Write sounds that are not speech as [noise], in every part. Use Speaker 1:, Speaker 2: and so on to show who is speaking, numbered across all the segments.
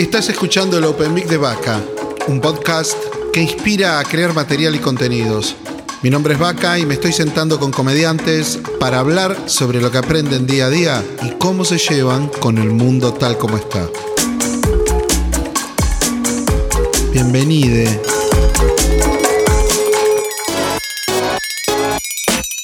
Speaker 1: Estás escuchando el Open Mic de Vaca, un podcast que inspira a crear material y contenidos. Mi nombre es Vaca y me estoy sentando con comediantes para hablar sobre lo que aprenden día a día y cómo se llevan con el mundo tal como está. Bienvenide.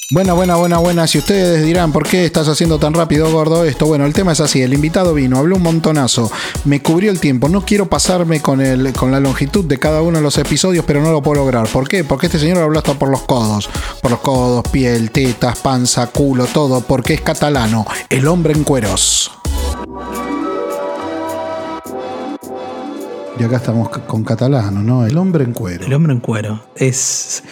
Speaker 1: Buena, buena, buena, buena. Si ustedes dirán, ¿por qué estás haciendo tan rápido, gordo, esto? Bueno, el tema es así. El invitado vino, habló un montonazo, me cubrió el tiempo. No quiero pasarme con, el, con la longitud de cada uno de los episodios, pero no lo puedo lograr. ¿Por qué? Porque este señor habló hasta por los codos. Por los codos, piel, tetas, panza, culo, todo. Porque es catalano. El hombre en cueros. Y acá estamos con catalano, ¿no? El hombre en cuero.
Speaker 2: El hombre en cuero. Es.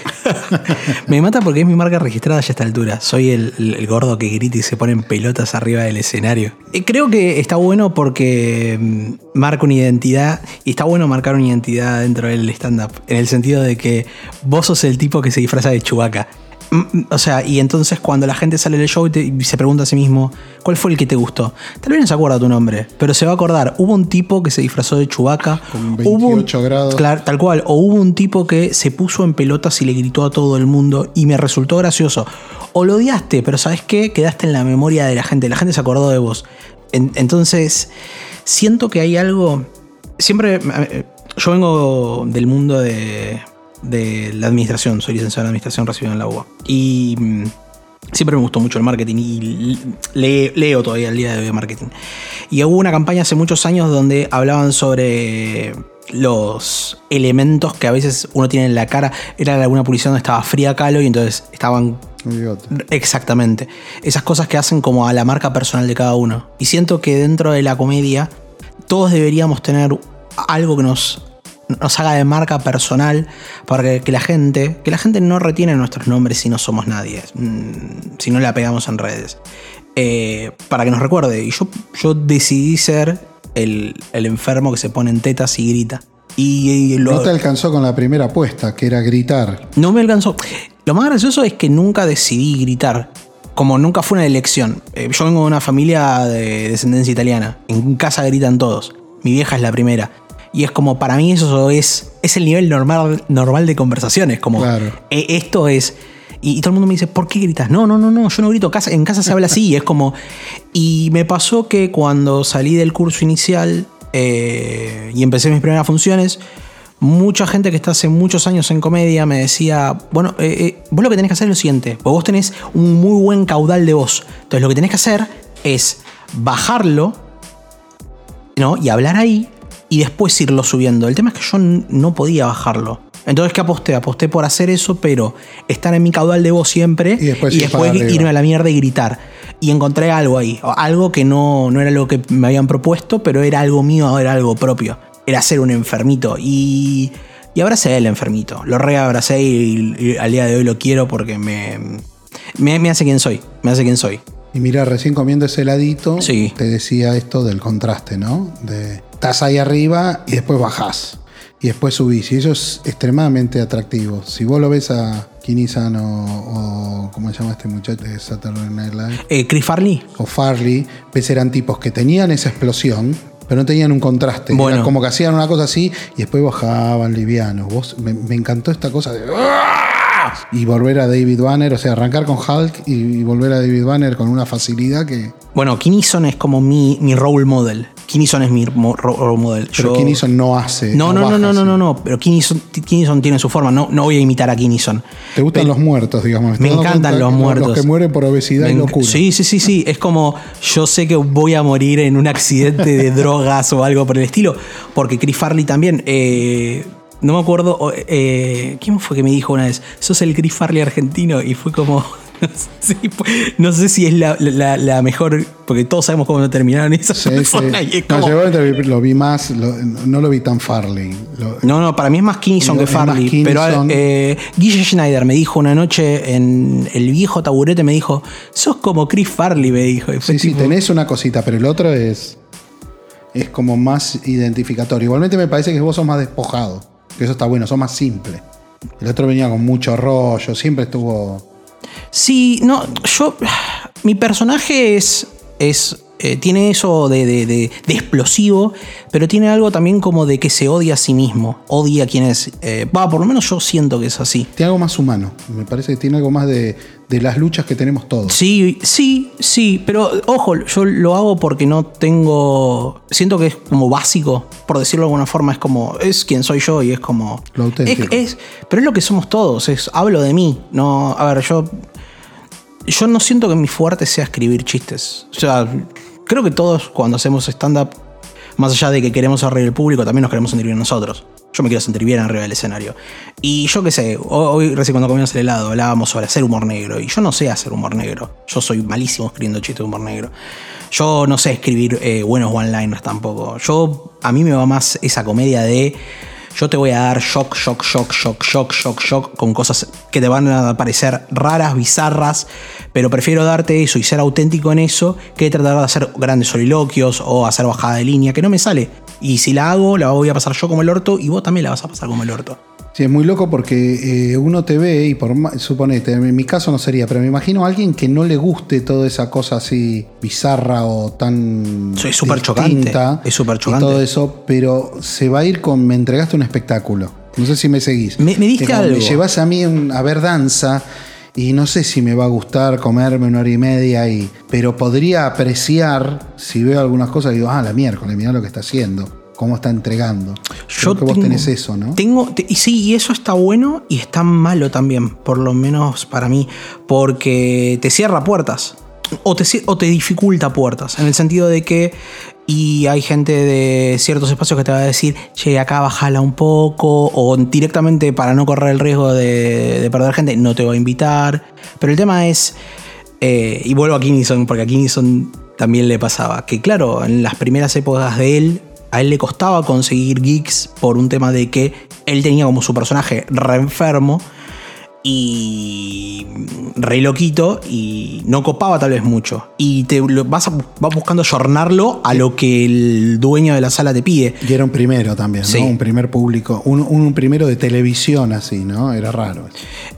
Speaker 2: [laughs] me mata porque es mi marca registrada ya a esta altura. Soy el, el gordo que grita y se pone en pelotas arriba del escenario. Y creo que está bueno porque mm, marca una identidad. Y está bueno marcar una identidad dentro del stand-up. En el sentido de que vos sos el tipo que se disfraza de chubaca. O sea, y entonces cuando la gente sale del show y, se pregunta a sí mismo, ¿cuál fue el que te gustó? Tal vez no se acuerda tu nombre, pero se va a acordar. Hubo un tipo que se disfrazó de Chubaca.
Speaker 1: Con 28 grados.
Speaker 2: Claro, tal cual. O hubo un tipo que se puso en pelotas y le gritó a todo el mundo y me resultó gracioso. O lo odiaste, pero ¿sabes qué? Quedaste en la memoria de la gente. La gente se acordó de vos. entonces, siento que hay algo. Siempre. Yo vengo del mundo de de la administración, soy licenciado en administración recibido en la UBA. Y mm, siempre me gustó mucho el marketing y leo todavía el día de hoy marketing. Y hubo una campaña hace muchos años donde hablaban sobre los elementos que a veces uno tiene en la cara. Era alguna publicidad donde estaba fría calo y entonces estaban... Exactamente. Esas cosas que hacen como a la marca personal de cada uno. Y siento que dentro de la comedia todos deberíamos tener algo que nos nos haga de marca personal para que, la gente, que la gente no retiene nuestros nombres si no somos nadie, mm, si no la pegamos en redes. Eh, para que nos recuerde. Y yo, yo decidí ser el, enfermo que se pone en tetas y grita. Y,
Speaker 1: no te alcanzó con la primera apuesta, que era gritar.
Speaker 2: No me alcanzó. Lo más gracioso es que nunca decidí gritar. Como nunca fue una elección. Eh, yo vengo de una familia de descendencia italiana. En casa gritan todos. Mi vieja es la primera. Y es como, para mí eso es, es el nivel normal, normal de conversaciones. Como, claro. Eh, esto es... Y, todo el mundo me dice, ¿por qué gritas? No, no, no, no, yo no grito. en casa se habla así. es como... Y me pasó que cuando salí del curso inicial eh, y empecé mis primeras funciones, mucha gente que está hace muchos años en comedia me decía, bueno, eh, vos lo que tenés que hacer es lo siguiente, vos tenés un muy buen caudal de voz. Entonces lo que tenés que hacer es bajarlo ¿no? y hablar ahí y después irlo subiendo. El tema es que yo no podía bajarlo. Entonces, ¿qué aposté? Aposté por hacer eso, pero estar en mi caudal de voz siempre y después, irme a la mierda y gritar. Y encontré algo ahí, algo que no, no era lo que me habían propuesto, pero era algo mío, era algo propio. Era ser un enfermito. Y, y abracé el enfermito. Lo reabracé y, y, al día de hoy lo quiero porque me, me, me hace quien soy. Me hace quien soy.
Speaker 1: Y mira, recién comiendo ese heladito, te decía esto del contraste, ¿no? De estás ahí arriba y después bajás. Y después subís. Y eso es extremadamente atractivo. Si vos lo ves a Kinisan o, ¿cómo se llama este muchacho de Saturday Night Live?
Speaker 2: Eh, Chris Farley.
Speaker 1: O Farley, ves eran tipos que tenían esa explosión, pero no tenían un contraste. Bueno. como que hacían una cosa así y después bajaban livianos. Vos, me, me encantó esta cosa de y volver a David Banner, o sea, arrancar con Hulk y, volver a David Banner con una facilidad que.
Speaker 2: Bueno, Kinison es como mi, mi role model. Kinison es mi role model.
Speaker 1: Pero Kinison no hace.
Speaker 2: No, no, no, no, no, no, no, pero Kinison, tiene su forma. No, no voy a imitar a Kinison.
Speaker 1: ¿Te gustan los muertos, digamos?
Speaker 2: Me encantan los muertos.
Speaker 1: Los que mueren por obesidad y locura.
Speaker 2: Sí, sí, sí, sí. Es como yo sé que voy a morir en un accidente de [laughs] drogas o algo por el estilo. Porque Chris Farley también. Eh, no me acuerdo. Eh, ¿Quién fue que me dijo una vez? Sos el Chris Farley argentino. Y fue como. [laughs] no sé si es la, mejor, porque todos sabemos cómo terminaron esas sí,
Speaker 1: no, yo lo vi más, no lo vi tan Farley.
Speaker 2: no, no, para mí es más Kinnison que Farley. Pero eh, Guille Schneider me dijo una noche en el viejo taburete, me dijo, sos como Chris Farley, me dijo.
Speaker 1: sí, sí, tenés una cosita, pero el otro es, es como más identificatorio. Igualmente me parece que vos sos más despojado. Que eso está bueno, son más simples. El otro venía con mucho rollo, siempre estuvo.
Speaker 2: Sí, no, yo. Mi personaje es. es Eh, tiene eso de, de- de- de explosivo, pero tiene algo también como de que se odia a sí mismo, odia a quien es. Eh, Va, por lo menos yo siento que es así.
Speaker 1: Tiene algo más humano. Me parece que tiene algo más de, de las luchas que tenemos todos.
Speaker 2: Sí, sí, sí, pero ojo, yo lo hago porque no tengo. Siento que es como básico, por decirlo de alguna forma, es como. Es quien soy yo y es como.
Speaker 1: Lo auténtico.
Speaker 2: Es, es- pero es lo que somos todos, es hablo de mí. No, a ver, yo. Yo no siento que mi fuerte sea escribir chistes. O sea, creo que todos cuando hacemos stand-up, más allá de que queremos reír al público, también nos queremos sentir nosotros. Yo me quiero sentir bien arriba del escenario. Y yo qué sé, hoy hoy recién cuando comíamos el helado hablábamos sobre hacer humor negro. Y yo no sé hacer humor negro. Yo soy malísimo escribiendo chistes de humor negro. Yo no sé escribir eh, buenos one-liners tampoco. Yo, a mí me va más esa comedia de yo te voy a dar shock, shock, shock, shock, shock, shock, shock con cosas que te van a parecer raras, bizarras, pero prefiero darte eso y ser auténtico en eso que tratar de hacer grandes soliloquios o hacer bajada de línea, que no me sale. Y si la hago, la voy a pasar yo como el orto y vos también la vas a pasar como el orto.
Speaker 1: Sí, es muy loco porque eh, uno te ve y por suponete, en mi caso no sería, pero me imagino a alguien que no le guste toda esa cosa así bizarra o tan
Speaker 2: es súper chocante, es súper
Speaker 1: y
Speaker 2: chocante.
Speaker 1: todo eso, pero se va a ir con me entregaste un espectáculo. No sé si me seguís.
Speaker 2: Me- me diste algo.
Speaker 1: Me llevas a mí un- a ver danza y no sé si me va a gustar comerme una hora y media ahí, pero podría apreciar si veo algunas cosas y digo, ah, la miércoles, mira lo que está haciendo, cómo está entregando. Creo que vos
Speaker 2: tengo-
Speaker 1: tenés eso, ¿no?
Speaker 2: Tengo, te- y sí, y eso está bueno y está malo también, por lo menos para mí, porque te cierra puertas. O te, o te dificulta puertas, en el sentido de que, y hay gente de ciertos espacios que te va a decir, che, acá bajala un poco, o directamente para no correr el riesgo de, de perder gente, no te voy a invitar. Pero el tema es, eh, y vuelvo a Kinison, porque a Kinison también le pasaba, que claro, en las primeras épocas de él, a él le costaba conseguir geeks por un tema de que él tenía como su personaje re enfermo y re loquito y no copaba tal vez mucho. Y te lo- vas, a- vas buscando ayornarlo a lo que el dueño de la sala te pide.
Speaker 1: Y era un primero también,
Speaker 2: Sí.
Speaker 1: ¿no? Un primer público, un, un primero de televisión así, ¿no? Era raro.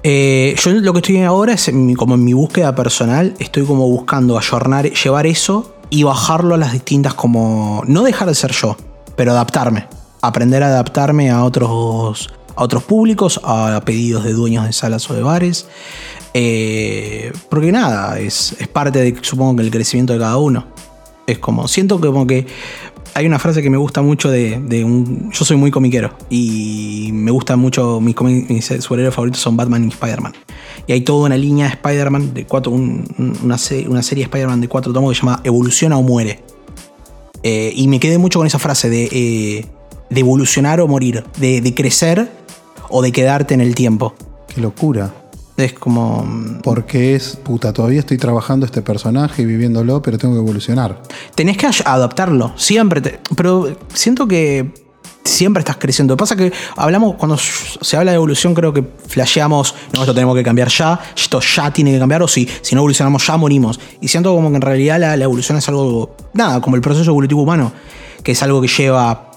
Speaker 2: Eh, yo lo que estoy ahora es como en mi búsqueda personal, estoy como buscando ayornar, llevar eso y bajarlo a las distintas como... No dejar de ser yo, pero adaptarme. Aprender a adaptarme a otros, a otros públicos, a pedidos de dueños de salas o de bares. Eh, porque nada, es, es parte de, supongo que el crecimiento de cada uno. Es como, siento como que hay una frase que me gusta mucho de, de un... Yo soy muy comiquero y me gusta mucho, mis, mis superhéroes favoritos son Batman y Spider-Man. Y hay toda una línea de Spider-Man, de cuatro, un- un- una, se- una serie de Spider-Man de cuatro tomos que se llama Evoluciona o muere. Eh, y me quedé mucho con esa frase de, eh, de evolucionar o morir, de, de crecer o de quedarte en el tiempo.
Speaker 1: Qué locura.
Speaker 2: Es como...
Speaker 1: Porque es, puta, todavía estoy trabajando este personaje y viviéndolo, pero tengo que evolucionar.
Speaker 2: Tenés que adaptarlo, siempre. te- pero siento que siempre estás creciendo. Lo que pasa es que hablamos, cuando se habla de evolución, creo que flasheamos, no, esto tenemos que cambiar ya, esto ya tiene que cambiar, o si, si no evolucionamos ya morimos. Y siento como que en realidad la, la evolución es algo, nada, como el proceso evolutivo humano, que es algo que lleva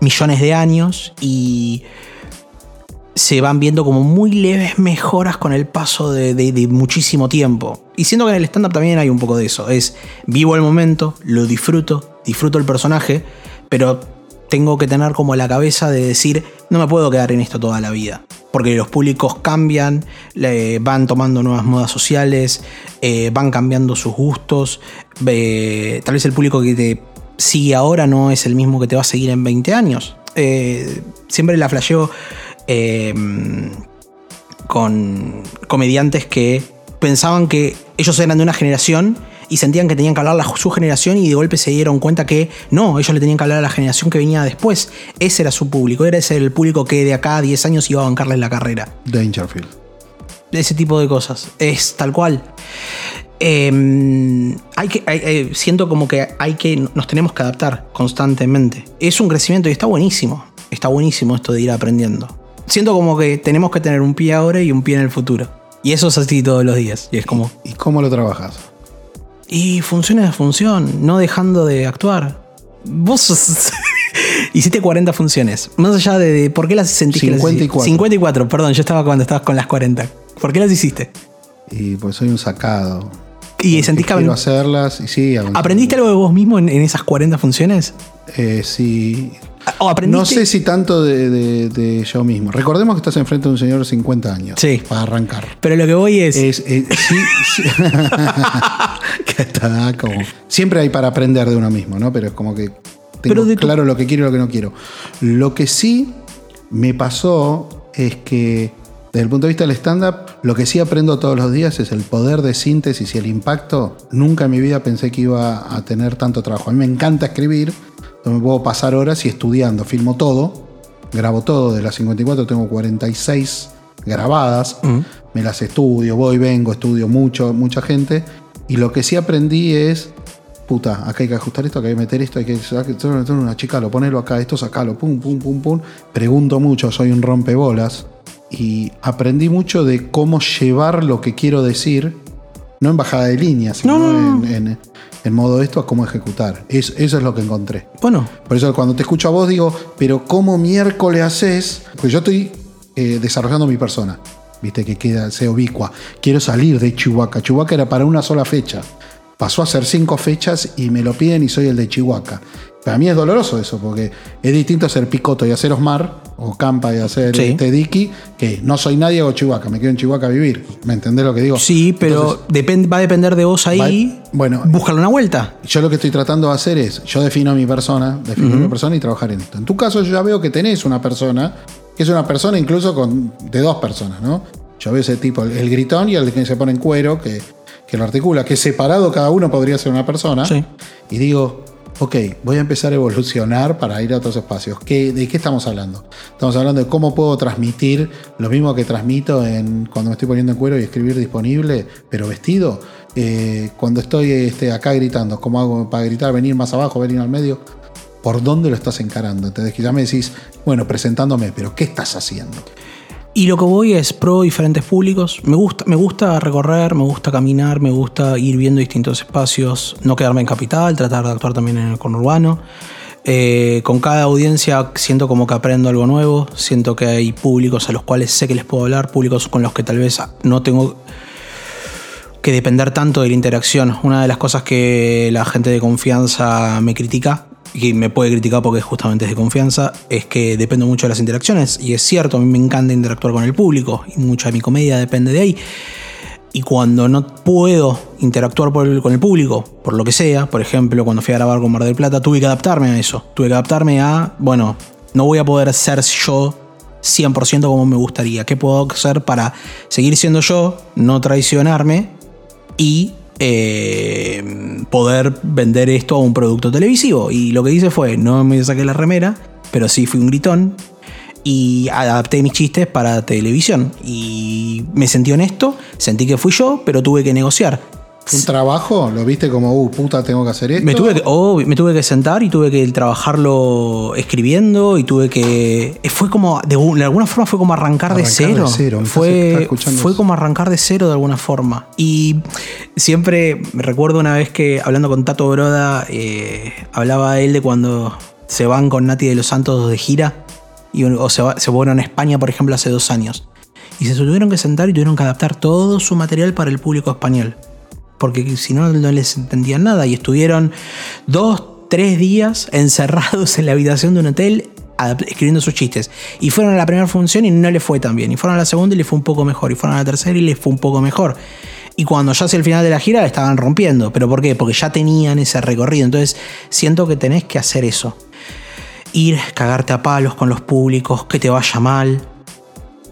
Speaker 2: millones de años y se van viendo como muy leves mejoras con el paso de, muchísimo tiempo. Y siento que en el stand-up también hay un poco de eso. Es vivo el momento, lo disfruto, disfruto el personaje, pero tengo que tener como la cabeza de decir, no me puedo quedar en esto toda la vida. Porque los públicos cambian, van tomando nuevas modas sociales, eh, van cambiando sus gustos. tal vez el público que te sigue ahora no es el mismo que te va a seguir en 20 años. Eh, siempre la flasheo eh, con comediantes que pensaban que ellos eran de una generación y sentían que tenían que hablar a su generación y de golpe se dieron cuenta que no, ellos le tenían que hablar a la generación que venía después. Ese era su público, era ese el público que de acá a 10 años iba a bancarles la carrera.
Speaker 1: Dangerfield.
Speaker 2: Ese tipo de cosas. Es tal cual. Eh, hay que, hay- eh, siento como que hay que nos tenemos que adaptar constantemente. Es un crecimiento y está buenísimo. Está buenísimo esto de ir aprendiendo. Siento como que tenemos que tener un pie ahora y un pie en el futuro. Y eso es así todos los días. Y es como.
Speaker 1: ¿Y cómo lo trabajas?
Speaker 2: Y funciona de función, no dejando de actuar. Vos [laughs] hiciste 40 funciones. Más allá de, de por qué las sentís que las hiciste?
Speaker 1: 54.
Speaker 2: 54, perdón, yo estaba cuando estabas con las 40. ¿Por qué las hiciste?
Speaker 1: Y pues soy un sacado.
Speaker 2: Y sentís que
Speaker 1: quiero hacerlas y sí.
Speaker 2: ¿Aprendiste algo de vos mismo en, en esas 40 funciones?
Speaker 1: Eh, sí. No sé si tanto de, de- de yo mismo. Recordemos que estás enfrente de un señor de 50 años.
Speaker 2: Sí.
Speaker 1: Para arrancar.
Speaker 2: Pero lo que voy es.
Speaker 1: Es, sí, sí. [laughs] que está como. Siempre hay para aprender de uno mismo, ¿no? Pero es como que tengo
Speaker 2: Pero de tu-
Speaker 1: claro lo que quiero y lo que no quiero. Lo que sí me pasó es que, desde el punto de vista del stand-up, lo que sí aprendo todos los días es el poder de síntesis y el impacto. Nunca en mi vida pensé que iba a tener tanto trabajo. A mí me encanta escribir, me puedo pasar horas y estudiando, filmo todo, grabo todo. De las 54 tengo 46 grabadas, me las estudio, voy, vengo, estudio mucho, mucha gente. Y lo que sí aprendí es, puta, acá hay que ajustar esto, acá hay que meter esto, hay que una chica, lo ponelo acá, esto sacalo, pum, pum, pum, pum. Pregunto mucho, soy un rompebolas. Y aprendí mucho de cómo llevar lo que quiero decir, no en bajada de línea, sino
Speaker 2: No,
Speaker 1: en- en modo esto a cómo ejecutar. Es- eso es lo que encontré.
Speaker 2: Bueno,
Speaker 1: Por eso cuando te escucho a vos digo, pero ¿cómo miércoles haces? Porque yo estoy eh, desarrollando mi persona. Viste que queda, sea ubicua. Quiero salir de Chihuahua. Chihuahua era para una sola fecha. Pasó a ser cinco fechas y me lo piden y soy el de Chihuahua. Para mí es doloroso eso, porque es distinto ser picoto y hacer Osmar, o Campa y hacer
Speaker 2: Sí.
Speaker 1: este Dicky, que no soy nadie hago Chihuahua, me quedo en Chihuahua a vivir. ¿Me entendés lo que digo?
Speaker 2: sí, pero
Speaker 1: Entonces,
Speaker 2: va a depender de vos ahí.
Speaker 1: Va- bueno.
Speaker 2: búscale una vuelta.
Speaker 1: yo lo que estoy tratando de hacer es, yo defino mi persona, defino mi persona y trabajar en esto. En tu caso yo ya veo que tenés una persona, que es una persona incluso con, de dos personas, ¿no? Yo veo ese tipo, el, el gritón y el que se pone en cuero, que, que lo articula, que separado cada uno podría ser una persona.
Speaker 2: Sí.
Speaker 1: Y digo, ok, voy a empezar a evolucionar para ir a otros espacios. ¿Qué, ¿De qué estamos hablando? Estamos hablando de cómo puedo transmitir lo mismo que transmito en, cuando me estoy poniendo en cuero y escribir disponible, pero vestido. Eh, cuando estoy este, acá gritando, ¿cómo hago para gritar, venir más abajo, venir al medio? ¿Por dónde lo estás encarando? Entonces, ya me decís, bueno, presentándome, pero ¿qué estás haciendo?
Speaker 2: Y lo que voy es pro diferentes públicos. Me gusta, me gusta recorrer, me gusta caminar, me gusta ir viendo distintos espacios, no quedarme en capital, tratar de actuar también en el conurbano. Eh, con cada audiencia siento como que aprendo algo nuevo, siento que hay públicos a los cuales sé que les puedo hablar, públicos con los que tal vez no tengo que depender tanto de la interacción. Una de las cosas que la gente de confianza me critica, y me puede criticar porque justamente es de confianza, es que dependo mucho de las interacciones. Y es cierto, a mí me encanta interactuar con el público, y mucha de mi comedia depende de ahí. Y cuando no puedo interactuar con el público, por lo que sea, por ejemplo, cuando fui a grabar con Mar del Plata, tuve que adaptarme a eso. Tuve que adaptarme a, bueno, no voy a poder ser yo 100% como me gustaría. ¿Qué puedo hacer para seguir siendo yo, no traicionarme y eh, poder vender esto a un producto televisivo? Y lo que hice fue, no me saqué la remera, pero sí fui un gritón y adapté mis chistes para televisión. Y me sentí honesto, sentí que fui yo, pero tuve que negociar.
Speaker 1: ¿Un trabajo? ¿Lo viste como, uh, puta, tengo que hacer esto?
Speaker 2: Me tuve, que, oh, me tuve que sentar y tuve que trabajarlo escribiendo y tuve que... Fue como, de, un- de alguna forma fue como arrancar, de cero.
Speaker 1: de
Speaker 2: Fue, fue como arrancar de cero de alguna forma. Y siempre me recuerdo una vez que hablando con Tato Broda, eh, hablaba él de cuando se van con Nati de los Santos de gira y, o se, va- se fueron a España, por ejemplo, hace dos años. Y se tuvieron que sentar y tuvieron que adaptar todo su material para el público español porque si no, no les entendían nada. Y estuvieron dos, tres días encerrados en la habitación de un hotel escribiendo sus chistes. Y fueron a la primera función y no les fue tan bien. Y fueron a la segunda y les fue un poco mejor. Y fueron a la tercera y les fue un poco mejor. Y cuando ya hacia el final de la gira estaban rompiendo. ¿Pero por qué? Porque ya tenían ese recorrido. Entonces siento que tenés que hacer eso. Ir, cagarte a palos con los públicos, que te vaya mal,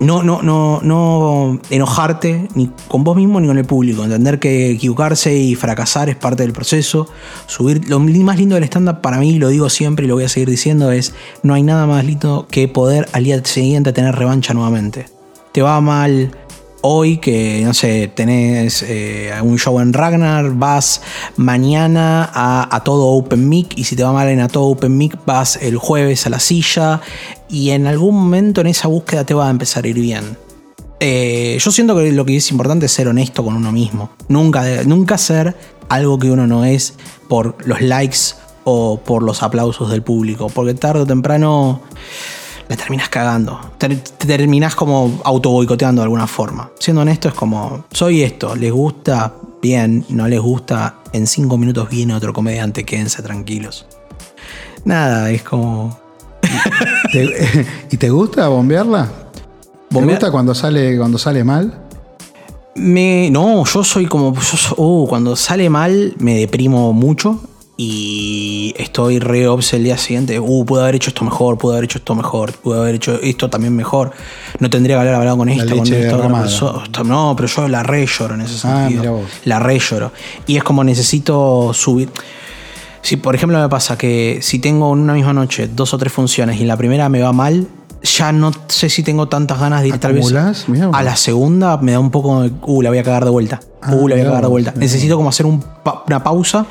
Speaker 2: no, no, no, no enojarte ni con vos mismo ni con el público. Entender que equivocarse y fracasar es parte del proceso. Subir. Lo más lindo del stand-up para mí, lo digo siempre y lo voy a seguir diciendo, es no hay nada más lindo que poder al día siguiente tener revancha nuevamente. Te va mal hoy que, no sé, tenés eh, un show en Ragnar, vas mañana a, a todo Open Mic y si te va mal en a todo Open Mic vas el jueves a la silla y en algún momento en esa búsqueda te va a empezar a ir bien. Eh, yo siento que lo que es importante es ser honesto con uno mismo. Nunca, nunca ser algo que uno no es por los likes o por los aplausos del público. Porque tarde o temprano la terminas cagando. Te, te terminás como auto boicoteando de alguna forma. Siendo honesto es como, soy esto, les gusta, bien, no les gusta, en cinco minutos viene otro comediante, quédense tranquilos. Nada, es como... [laughs]
Speaker 1: ¿Te- ¿Y te gusta bombearla? ¿Te
Speaker 2: Bombea-
Speaker 1: gusta cuando sale, cuando sale mal?
Speaker 2: Me, no, yo soy como. yo uh, cuando sale mal, me deprimo mucho. Y estoy re obse el día siguiente. Uh, pude haber hecho esto mejor, pude haber hecho esto mejor, pude haber hecho esto también mejor. No tendría que haber hablado con esta, con. Esto- No, pero yo la re lloro en ese
Speaker 1: Ah,
Speaker 2: sentido.
Speaker 1: vos.
Speaker 2: La re lloro. Y es como necesito subir. Si, por ejemplo, me pasa que si tengo en una misma noche dos o tres funciones y en la primera me va mal, ya no sé si tengo tantas ganas de ir tal vez. A la segunda me da un poco de. Uh, la voy a cagar de vuelta.
Speaker 1: Ah,
Speaker 2: uh, la voy a cagar de vuelta.
Speaker 1: mirá
Speaker 2: Necesito como hacer un pa- una pausa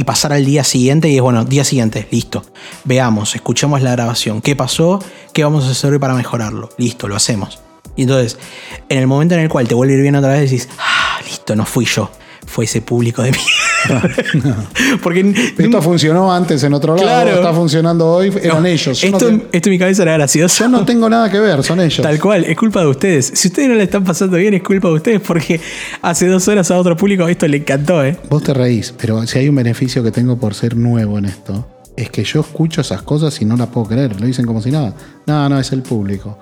Speaker 2: y pasar al día siguiente. Y es bueno, día siguiente, listo. Veamos, escuchemos la grabación. ¿Qué pasó? ¿Qué vamos a hacer hoy para mejorarlo? Listo, lo hacemos. Y entonces, en el momento en el cual te vuelve a ir bien otra vez, decís, ah, listo, no fui yo. Fue ese público de mierda. [laughs] Porque
Speaker 1: Esto funcionó antes en otro lado,
Speaker 2: Claro.
Speaker 1: está funcionando hoy, eran ellos. No,
Speaker 2: Esto,
Speaker 1: te-
Speaker 2: esto en mi cabeza era gracioso.
Speaker 1: yo no tengo nada que ver, son ellos.
Speaker 2: Tal cual, es culpa de ustedes. Si ustedes no le están pasando bien, es culpa de ustedes porque hace dos horas a otro público esto le encantó, ¿eh?
Speaker 1: Vos te reís, pero si hay un beneficio que tengo por ser nuevo en esto, es que yo escucho esas cosas y no las puedo creer. Lo dicen como si nada. No, no, es el público.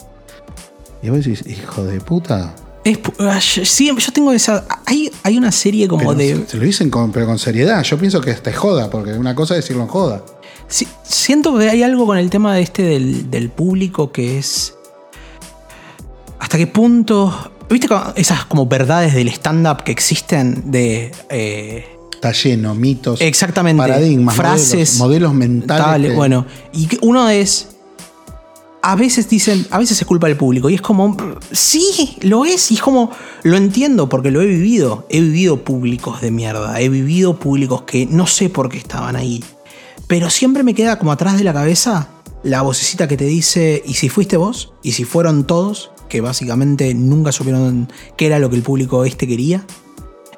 Speaker 1: Y vos decís, hijo de puta.
Speaker 2: Es ah, yo- sí, yo tengo esa. Hay, hay una serie como
Speaker 1: Pero
Speaker 2: de.
Speaker 1: se, lo dicen con, pero con seriedad. Yo pienso que te joda, porque una cosa es decirlo en joda.
Speaker 2: Sí, siento que hay algo con el tema de este del, del público que es. ¿Hasta qué punto? ¿Viste esas como verdades del stand-up que existen? De. eh,
Speaker 1: Está lleno, mitos,
Speaker 2: exactamente.
Speaker 1: paradigmas,
Speaker 2: frases.
Speaker 1: modelos, modelos mentales.
Speaker 2: Tal,
Speaker 1: que-
Speaker 2: bueno, y uno es. A veces dicen, a veces es culpa del público. Y es como, sí, lo es. Y es como, lo entiendo porque lo he vivido. He vivido públicos de mierda. He vivido públicos que no sé por qué estaban ahí. Pero siempre me queda como atrás de la cabeza la vocecita que te dice, ¿y si fuiste vos? ¿Y si fueron todos? Que básicamente nunca supieron qué era lo que el público este quería.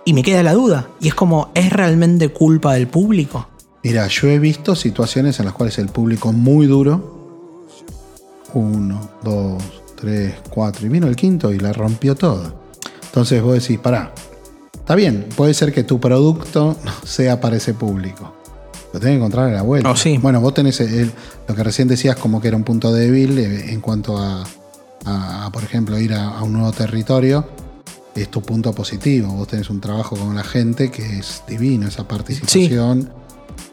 Speaker 2: Y me queda la duda. Y es como, ¿es realmente culpa del público?
Speaker 1: Mira, yo he visto situaciones en las cuales el público muy duro. Uno, dos, tres, cuatro. Y vino el quinto y la rompió toda. Entonces vos decís, pará. Está bien, puede ser que tu producto [laughs] no sea para ese público. Lo tenés que encontrar a la vuelta.
Speaker 2: Oh, sí.
Speaker 1: Bueno, vos tenés el- lo que recién decías como que era un punto débil eh, en cuanto a, a- a, por ejemplo, ir a, a un nuevo territorio. Es tu punto positivo. Vos tenés un trabajo con la gente que es divino, esa participación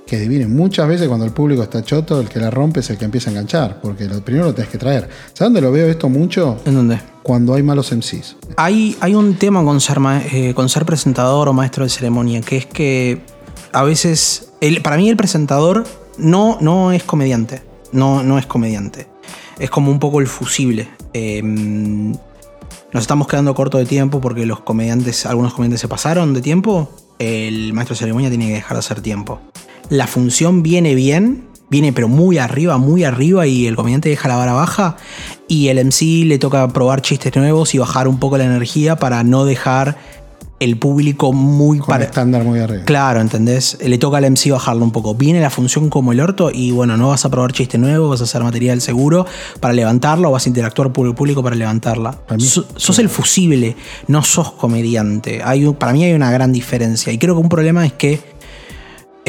Speaker 1: que es divino. Muchas veces cuando el público está choto, el que la rompe es el que empieza a enganchar, porque lo primero lo tenés que traer. ¿Sabes dónde lo veo esto mucho?
Speaker 2: ¿En dónde?
Speaker 1: Cuando hay malos MCs.
Speaker 2: Hay, hay un tema con ser, eh, con ser presentador o maestro de ceremonia, que es que a veces, el- para mí el presentador no, no es comediante, no, no es comediante, es como un poco el fusible. Eh, nos estamos quedando corto de tiempo porque los comediantes, algunos comediantes se pasaron de tiempo, el maestro de ceremonia tiene que dejar de hacer tiempo. La función viene bien, viene pero muy arriba, muy arriba y el comediante deja la vara baja y el MC le toca probar chistes nuevos y bajar un poco la energía para no dejar el público muy para-
Speaker 1: estándar muy arriba.
Speaker 2: Claro, ¿entendés? Le toca al MC bajarlo un poco. Viene la función como el orto y bueno, no vas a probar chiste nuevo, vas a hacer material seguro para levantarlo o vas a interactuar con el público para levantarla.
Speaker 1: Para mí-
Speaker 2: So- sos el fusible, no sos comediante. Hay para mí hay una gran diferencia y creo que un problema es que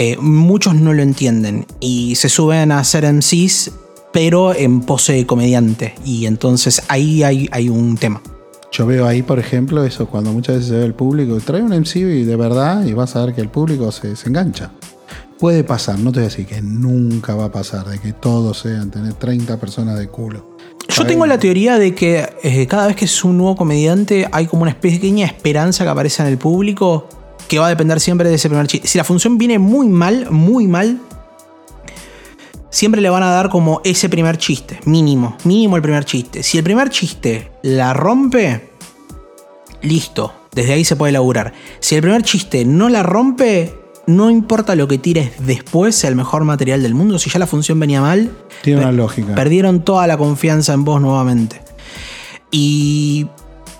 Speaker 2: eh, muchos no lo entienden y se suben a ser MCs pero en pose de comediante y entonces ahí hay, hay un tema.
Speaker 1: Yo veo ahí, por ejemplo, eso, cuando muchas veces se ve el público, trae un MC y de verdad y vas a ver que el público se, se engancha. Puede pasar, no te voy a decir que nunca va a pasar, de que todos sean tener 30 personas de culo.
Speaker 2: Yo tengo la teoría de que eh, cada vez que es un nuevo comediante hay como una pequeña esperanza que aparece en el público que va a depender siempre de ese primer chiste. Si la función viene muy mal, muy mal, siempre le van a dar como ese primer chiste, mínimo, mínimo el primer chiste. Si el primer chiste la rompe, listo, desde ahí se puede laburar. Si el primer chiste no la rompe, no importa lo que tires después, sea el mejor material del mundo, si ya la función venía mal,
Speaker 1: Tiene una lógica.
Speaker 2: Perdieron toda la confianza en vos nuevamente. Y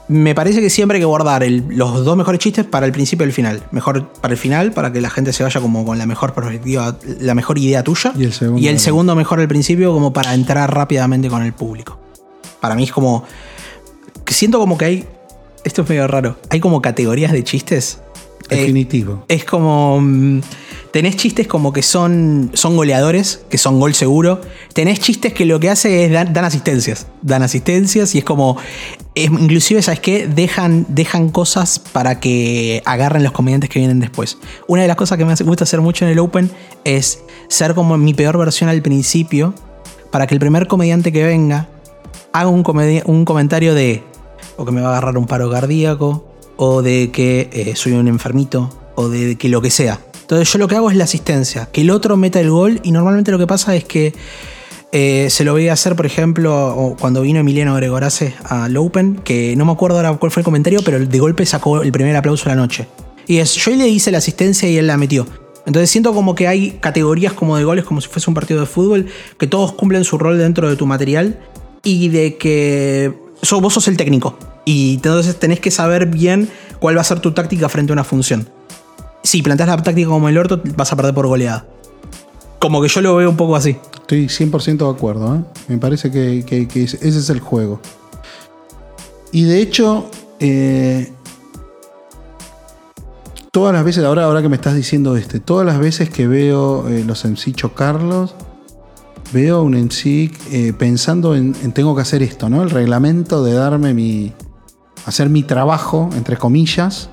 Speaker 2: me parece que siempre hay que guardar el- los dos mejores chistes para el principio y el final. Mejor para el final, para que la gente se vaya como con la mejor perspectiva, la mejor idea tuya.
Speaker 1: Y el segundo-
Speaker 2: segundo mejor al principio, como para entrar rápidamente con el público. Para mí es como. que Siento como que hay. Esto es medio raro. Hay como categorías de chistes Eh,
Speaker 1: Definitivo.
Speaker 2: es como. Tenés chistes como que son, son goleadores, que son gol seguro. Tenés chistes que lo que hace es dan, asistencias. Dan asistencias y es como. inclusive, ¿sabes qué? Dejan, dejan cosas para que agarren los comediantes que vienen después. Una de las cosas que me gusta hacer mucho en el Open es ser como mi peor versión al principio. Para que el primer comediante que venga haga un, un comentario de. O que me va a agarrar un paro cardíaco. O de que eh, soy un enfermito. O de que lo que sea. Entonces yo lo que hago es la asistencia. Que el otro meta el gol. Y normalmente lo que pasa es que eh, se lo voy a hacer, por ejemplo, cuando vino Emiliano Gregorace al Open. Que no me acuerdo ahora cuál fue el comentario. Pero de golpe sacó el primer aplauso de la noche. Y es, yo le hice la asistencia y él la metió. Entonces siento como que hay categorías como de goles, como si fuese un partido de fútbol, que todos cumplen su rol dentro de tu material y de que vos sos el técnico. Y entonces tenés que saber bien cuál va a ser tu táctica frente a una función. Si planteas la táctica como el orto, vas a perder por goleada. Como que yo lo veo un poco así.
Speaker 1: Estoy 100% de acuerdo. ¿eh? Me parece que, ese es el juego. Y de hecho, eh, todas las veces, ahora, ahora que me estás diciendo este, todas las veces que veo eh, los MC chocarlos, veo un MC pensando en, en tengo que hacer esto, ¿no? El reglamento de darme mi. hacer mi trabajo, entre comillas,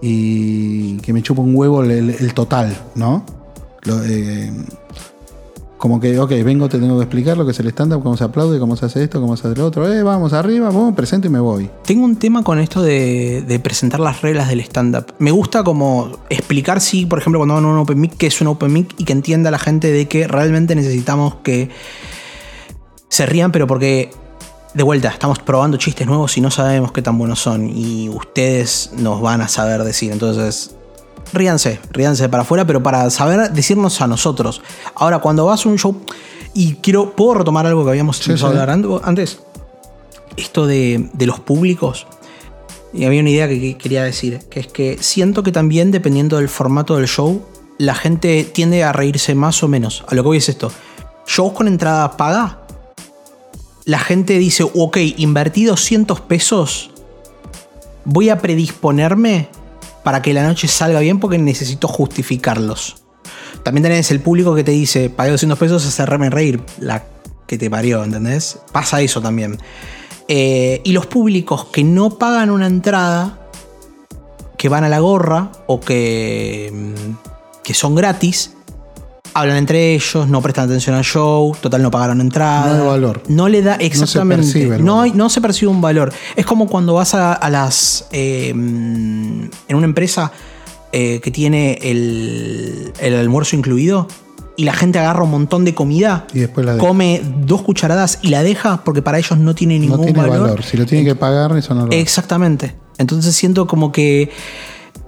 Speaker 1: y que me chupa un huevo el, total, ¿no? Eh, como que, ok, vengo, te tengo que explicar lo que es el stand-up, cómo se aplaude, cómo se hace esto, cómo se hace lo otro. Eh, vamos arriba, vamos, presento y me voy.
Speaker 2: Tengo un tema con esto de, de presentar las reglas del stand-up. Me gusta como explicar si, por ejemplo, cuando van a un open mic, qué es un open mic y que entienda la gente de que realmente necesitamos que se rían, pero porque, de vuelta, estamos probando chistes nuevos y no sabemos qué tan buenos son. Y ustedes nos van a saber decir. Entonces, ríanse, ríanse para afuera, pero para saber decirnos a nosotros. Ahora, cuando vas a un show, y quiero, ¿puedo retomar algo que habíamos
Speaker 1: Sí,
Speaker 2: empezado
Speaker 1: sí.
Speaker 2: a hablar antes? Esto de, de los públicos. Y había una idea que quería decir, que es que siento que también, dependiendo del formato del show, la gente tiende a reírse más o menos. A lo que voy es esto. Shows con entrada paga, la gente dice, ok, invertí 200 pesos, voy a predisponerme para que la noche salga bien porque necesito justificarlos. También tenés el público que te dice, pagué 200 pesos, hacerme reír. La que te parió, ¿entendés? Pasa eso también. Eh, y los públicos que no pagan una entrada, que van a la gorra o que, mm, que son gratis, hablan entre ellos, no prestan atención al show, total no pagaron entrada.
Speaker 1: No hay valor.
Speaker 2: No le da exactamente.
Speaker 1: percibe
Speaker 2: no,
Speaker 1: valor.
Speaker 2: hay- no se percibe un valor. Es como cuando vas a, a las. eh, mm, en una empresa eh, que tiene el, el almuerzo incluido y la gente agarra un montón de comida,
Speaker 1: Y después la
Speaker 2: come dos cucharadas y la deja porque para ellos no tiene ningún
Speaker 1: No tiene
Speaker 2: valor.
Speaker 1: valor. Si lo tienen que pagar, eso no lo
Speaker 2: Exactamente. Entonces siento como que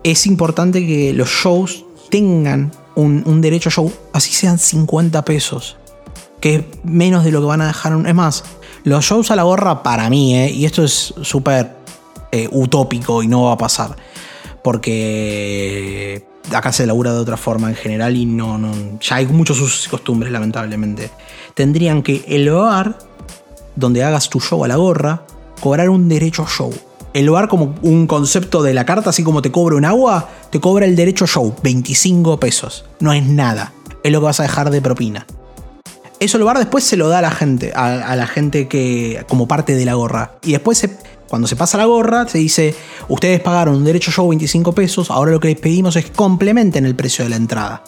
Speaker 2: es importante que los shows tengan un, derecho a show, así sean 50 pesos. Que es menos de lo que van a dejar. Es más, los shows a la gorra para mí, ¿eh? y esto es súper eh, utópico y no va a pasar. Porque acá se labura de otra forma en general y no, no ya hay muchos usos y costumbres, lamentablemente. Tendrían que el bar donde hagas tu show a la gorra, cobrar un derecho a show. El bar como un concepto de la carta, así como te cobra un agua, te cobra el derecho show, 25 pesos. No es nada. Es lo que vas a dejar de propina. Eso el bar después se lo da a la gente, a, la gente que como parte de la gorra. Y después cuando se pasa la gorra, se dice, ustedes pagaron un derecho show 25 pesos, ahora lo que les pedimos es que complementen el precio de la entrada.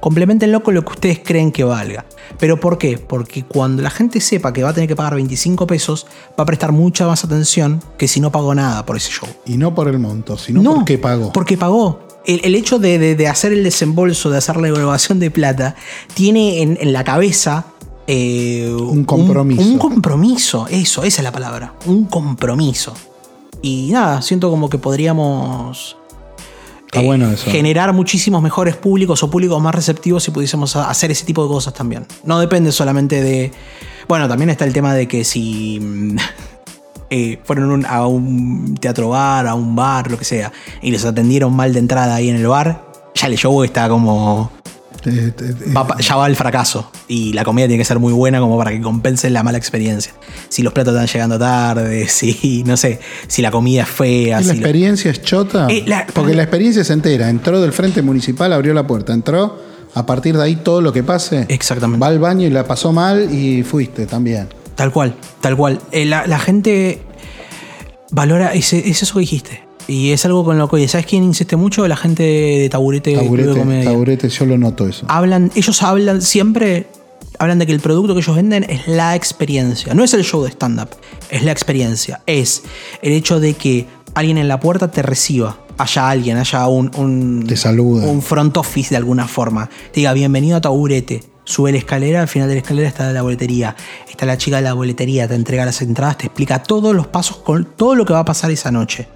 Speaker 2: Complementenlo con lo que ustedes creen que valga. ¿Pero por qué? Porque cuando la gente sepa que va a tener que pagar 25 pesos, va a prestar mucha más atención que si no pagó nada por ese show.
Speaker 1: Y no por el monto, sino porque pagó.
Speaker 2: Porque pagó. El, el hecho de, de- de hacer el desembolso, de hacer la evaluación de plata, tiene en, en la cabeza eh,
Speaker 1: Un compromiso.
Speaker 2: Un, compromiso, eso, esa es la palabra. Un compromiso. Y nada, siento como que podríamos
Speaker 1: Está bueno eso.
Speaker 2: generar muchísimos mejores públicos o públicos más receptivos si pudiésemos hacer ese tipo de cosas también. No depende solamente de. Bueno, también está el tema de que si mm, [laughs] eh, fueron un- a un teatro bar, a un bar, lo que sea, y les atendieron mal de entrada ahí en el bar, ya el show está como.
Speaker 1: Eh, eh,
Speaker 2: va pa- ya va el fracaso. Y la comida tiene que ser muy buena como para que compense la mala experiencia. Si los platos están llegando tarde, [laughs] si, no sé, si la comida es fea.
Speaker 1: ¿Y la
Speaker 2: si lo-
Speaker 1: experiencia es chota?
Speaker 2: Eh, la-
Speaker 1: Porque la experiencia es entera. Entró del frente municipal, abrió la puerta. Entró, a partir de ahí todo lo que pase.
Speaker 2: Exactamente.
Speaker 1: Va al baño y la pasó mal y fuiste también.
Speaker 2: Tal cual, tal cual. Eh, la, la gente valora, es, es eso que dijiste. Y es algo con lo que, ¿sabes quién insiste mucho? La gente de taburete, de
Speaker 1: Taburete, taburete, yo lo noto eso.
Speaker 2: Hablan, ellos hablan siempre, hablan de que el producto que ellos venden es la experiencia. No es el show de stand-up, es la experiencia. Es el hecho de que alguien en la puerta te reciba. Haya alguien, haya un, un,
Speaker 1: Te saluda.
Speaker 2: un front office de alguna forma. Te diga, bienvenido a Taburete. Sube la escalera, al final de la escalera está la boletería. Está la chica de la boletería, te entrega las entradas, te explica todos los pasos, con todo lo que va a pasar esa noche.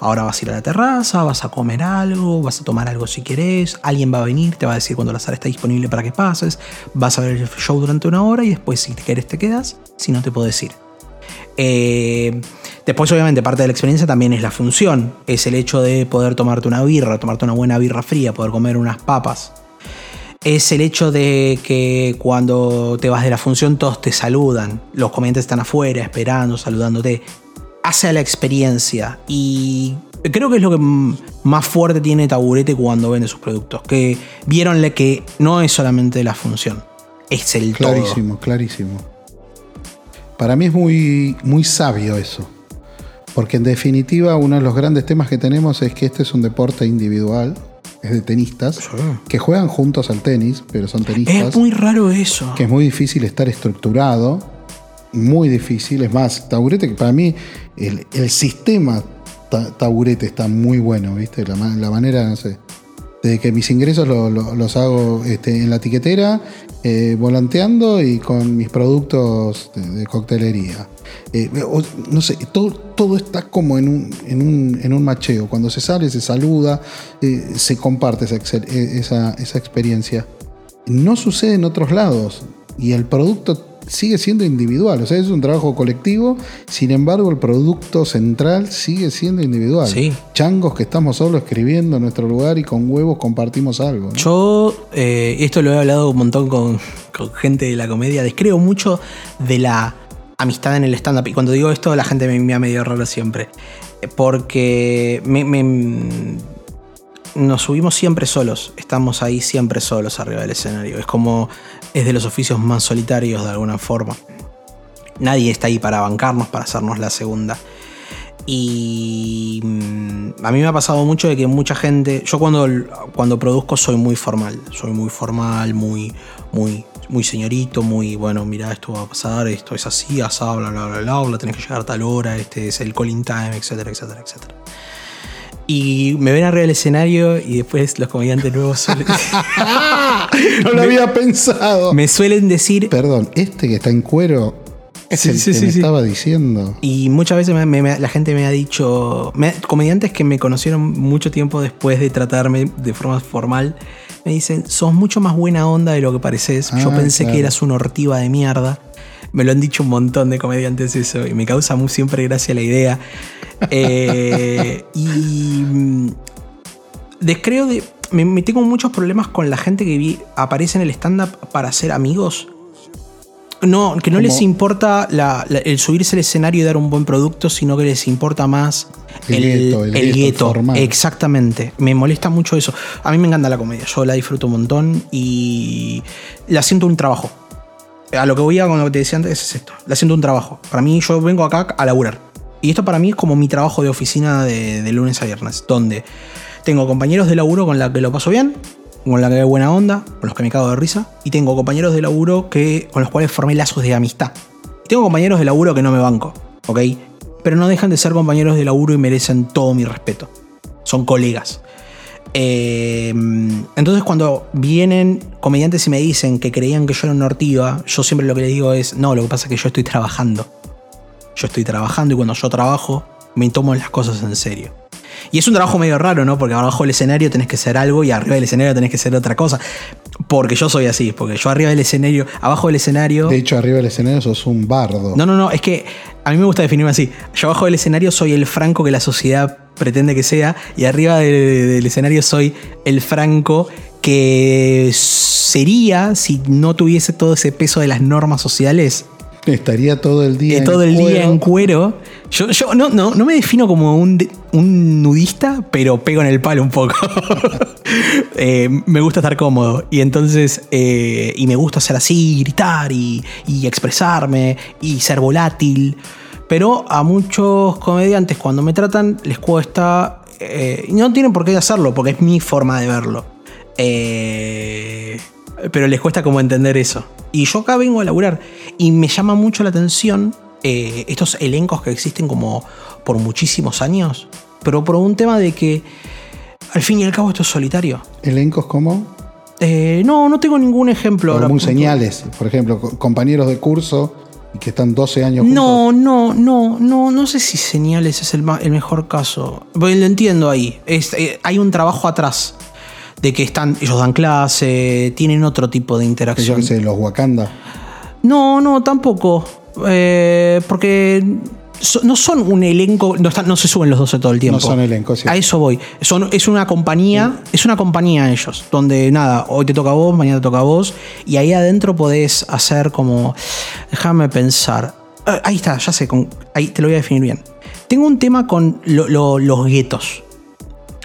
Speaker 2: Ahora vas a ir a la terraza, vas a comer algo, vas a tomar algo si querés, alguien va a venir, te va a decir cuando la sala está disponible para que pases, vas a ver el show durante una hora y después si querés te quedas, si no te puedes ir. Eh, después, obviamente, parte de la experiencia también es la función. Es el hecho de poder tomarte una birra, tomarte una buena birra fría, poder comer unas papas. Es el hecho de que cuando te vas de la función todos te saludan. Los comediantes están afuera esperando, saludándote. Hace a la experiencia. Y creo que es lo que más fuerte tiene Taburete cuando vende sus productos. Que vieronle que no es solamente la función. Es el todo.
Speaker 1: Clarísimo, clarísimo. Para mí es muy, muy sabio eso. Porque en definitiva uno de los grandes temas que tenemos es que este es un deporte individual, es de tenistas, que juegan juntos al tenis, pero son tenistas.
Speaker 2: Es muy raro eso.
Speaker 1: que es muy difícil estar estructurado, muy difícil. Es más, taburete, que para mí el, el sistema ta- taburete está muy bueno, ¿viste? La, la manera, no sé, de que mis ingresos lo- lo- los hago este, en la tiquetera, eh, volanteando y con mis productos de, coctelería. Eh, no sé, todo, todo está como en un, en, un, en un macheo. Cuando se sale, se saluda, eh, se comparte esa, esa, esa experiencia no sucede en otros lados y el producto sigue siendo individual, o sea, es un trabajo colectivo, sin embargo el producto central sigue siendo individual.
Speaker 2: Sí.
Speaker 1: Changos que estamos solo escribiendo en nuestro lugar y con huevos compartimos algo. ¿no?
Speaker 2: Yo, eh, esto lo he hablado un montón con, con gente de la comedia, descreo mucho de la amistad en el stand-up. Y cuando digo esto, la gente me mira medio raro siempre. Porque me- me- nos subimos siempre solos, estamos ahí siempre solos arriba del escenario. Es como, es de los oficios más solitarios de alguna forma. Nadie está ahí para bancarnos, para hacernos la segunda. Y mm, a mí me ha pasado mucho de que mucha gente, yo cuando, cuando produzco soy muy formal, soy muy formal, muy, muy, muy señorito, muy, bueno, mira, esto va a pasar, esto es así, asá, bla, bla, bla, bla, bla, tenés que llegar a tal hora, este es el calling time, etcétera, etcétera, etcétera. Y me ven arriba del escenario y después los comediantes nuevos suelen, [laughs] [laughs]
Speaker 1: no lo había pensado.
Speaker 2: me suelen decir,
Speaker 1: Perdón, este que está en cuero es
Speaker 2: Sí,
Speaker 1: el
Speaker 2: sí,
Speaker 1: que
Speaker 2: sí,
Speaker 1: me estaba diciendo.
Speaker 2: Y muchas veces me- me- la gente me ha dicho, me- comediantes que me conocieron mucho tiempo después de tratarme de forma formal, me dicen, sos mucho más buena onda de lo que pareces. Yo
Speaker 1: Ah,
Speaker 2: pensé
Speaker 1: claro.
Speaker 2: que eras una ortiva de mierda. Me lo han dicho un montón de comediantes eso y me causa muy siempre gracia la idea. Eh, [laughs] y mm, descreo de... Me, me tengo muchos problemas con la gente que vi- aparece en el stand-up para ser amigos. No, que no les importa la- la- el subirse al escenario y dar un buen producto, sino que les importa más
Speaker 1: El gueto, el el
Speaker 2: gueto. Exactamente. Me molesta mucho eso. A mí me encanta la comedia. Yo la disfruto un montón y la siento un trabajo. A lo que voy a que te decía antes es esto. La siento un trabajo. Para mí, yo vengo acá a laburar. Y esto para mí es como mi trabajo de oficina de, de lunes a viernes. Donde tengo compañeros de laburo con la que lo paso bien, con la que veo buena onda, con los que me cago de risa. Y tengo compañeros de laburo que, con los cuales formé lazos de amistad. Tengo compañeros de laburo que no me banco, ¿ok? Pero no dejan de ser compañeros de laburo y merecen todo mi respeto. Son colegas. Eh, entonces cuando vienen comediantes y me dicen que creían que yo era una ortiva, yo siempre lo que les digo es, no, lo que pasa es que yo estoy trabajando. Yo estoy trabajando y cuando yo trabajo me tomo las cosas en serio. Y es un trabajo medio raro, ¿no? Porque abajo del escenario tenés que ser algo y arriba del escenario tenés que ser otra cosa. Porque yo soy así, porque yo arriba del escenario, abajo del escenario...
Speaker 1: De hecho, arriba del escenario sos un bardo.
Speaker 2: No, no, no, es que a mí me gusta definirme así. Yo abajo del escenario soy el franco que la sociedad pretende que sea, y arriba de- del escenario soy el Franco que sería si no tuviese todo ese peso de las normas sociales.
Speaker 1: Estaría todo el día.
Speaker 2: eh,
Speaker 1: en
Speaker 2: todo el día
Speaker 1: cuero.
Speaker 2: en cuero. Yo, yo no, no, no me defino como un, un nudista, pero pego en el palo un poco. [laughs] Eh, me gusta estar cómodo. Y entonces, eh, y me gusta ser así, gritar y, y expresarme y ser volátil. Pero a muchos comediantes cuando me tratan les cuesta... eh, no tienen por qué hacerlo, porque es mi forma de verlo. Eh, pero les cuesta como entender eso. Y yo acá vengo a laburar. Y me llama mucho la atención eh, estos elencos que existen como por muchísimos años. Pero por un tema de que al fin y al cabo esto es solitario.
Speaker 1: Elencos como.
Speaker 2: Eh, no, no tengo ningún ejemplo.
Speaker 1: Como señales. Por ejemplo, co- compañeros de curso y que están 12 años juntos.
Speaker 2: No, no, no, no, no sé si señales es el, ma- el mejor caso. Porque lo entiendo ahí. Es, eh, hay un trabajo atrás de que están, ellos dan clase, tienen otro tipo de
Speaker 1: Que Yo
Speaker 2: interacción.
Speaker 1: qué sé, los Wakanda.
Speaker 2: No, no, tampoco. Eh, porque so- no son un elenco, no, están- no se suben los 12 todo el tiempo.
Speaker 1: No son elenco, sí.
Speaker 2: A eso voy. Son, es una compañía, es una compañía ellos, donde nada, hoy te toca a vos, mañana te toca a vos, y ahí adentro podés hacer como, déjame pensar. Ah, ahí está, ya sé, con- ahí te lo voy a definir bien. Tengo un tema con lo- lo- los guetos.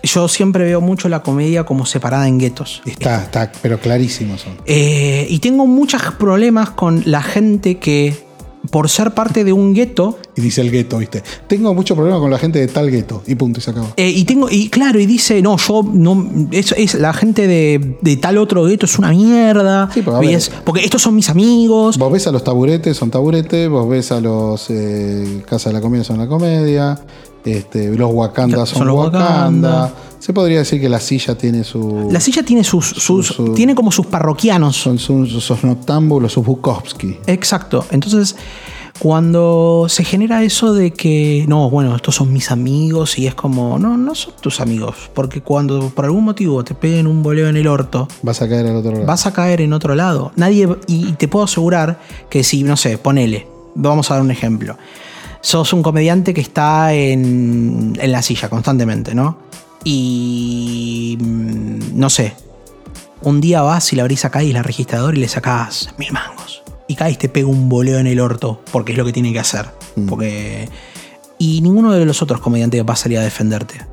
Speaker 2: Yo siempre veo mucho la comedia como separada en guetos.
Speaker 1: Está, está, pero clarísimos son.
Speaker 2: Eh, y tengo muchos problemas con la gente que, por ser parte de un gueto,
Speaker 1: Y dice el gueto, ¿viste? Tengo mucho problema con la gente de tal gueto. Y punto, y se acabó.
Speaker 2: eh, y tengo, y claro, y dice, no, yo no, es, es la gente de, de tal otro gueto es una mierda.
Speaker 1: Sí, a
Speaker 2: y
Speaker 1: ver.
Speaker 2: es- porque estos son mis amigos.
Speaker 1: Vos ves a los taburetes, son taburetes. Vos ves a los eh, Casa de la Comedia, son la comedia. Este, los Wakanda son,
Speaker 2: Son los
Speaker 1: Wakanda.
Speaker 2: Wakanda.
Speaker 1: Se podría decir que la silla tiene su.
Speaker 2: La silla tiene sus, sus
Speaker 1: su-
Speaker 2: tiene como sus parroquianos.
Speaker 1: son sus, sus noctámbulos, sus Bukowski.
Speaker 2: Exacto. Entonces, cuando se genera eso de que, no, bueno, estos son mis amigos y es como, no, no son tus amigos. Porque cuando por algún motivo te peguen un boleo en el orto,
Speaker 1: Vas a caer al otro lado.
Speaker 2: vas a caer en otro lado. Nadie, y te puedo asegurar que si, no sé, ponele, vamos a dar un ejemplo. Sos un comediante que está en, en la silla constantemente, ¿no? Y, mm, no sé, un día vas y le abrís acá y la registradora y le sacás mil mangos. Y y te pega un boleo en el orto, porque es lo que tiene que hacer. Porque... Y ninguno de los otros comediantes va a salir a defenderte.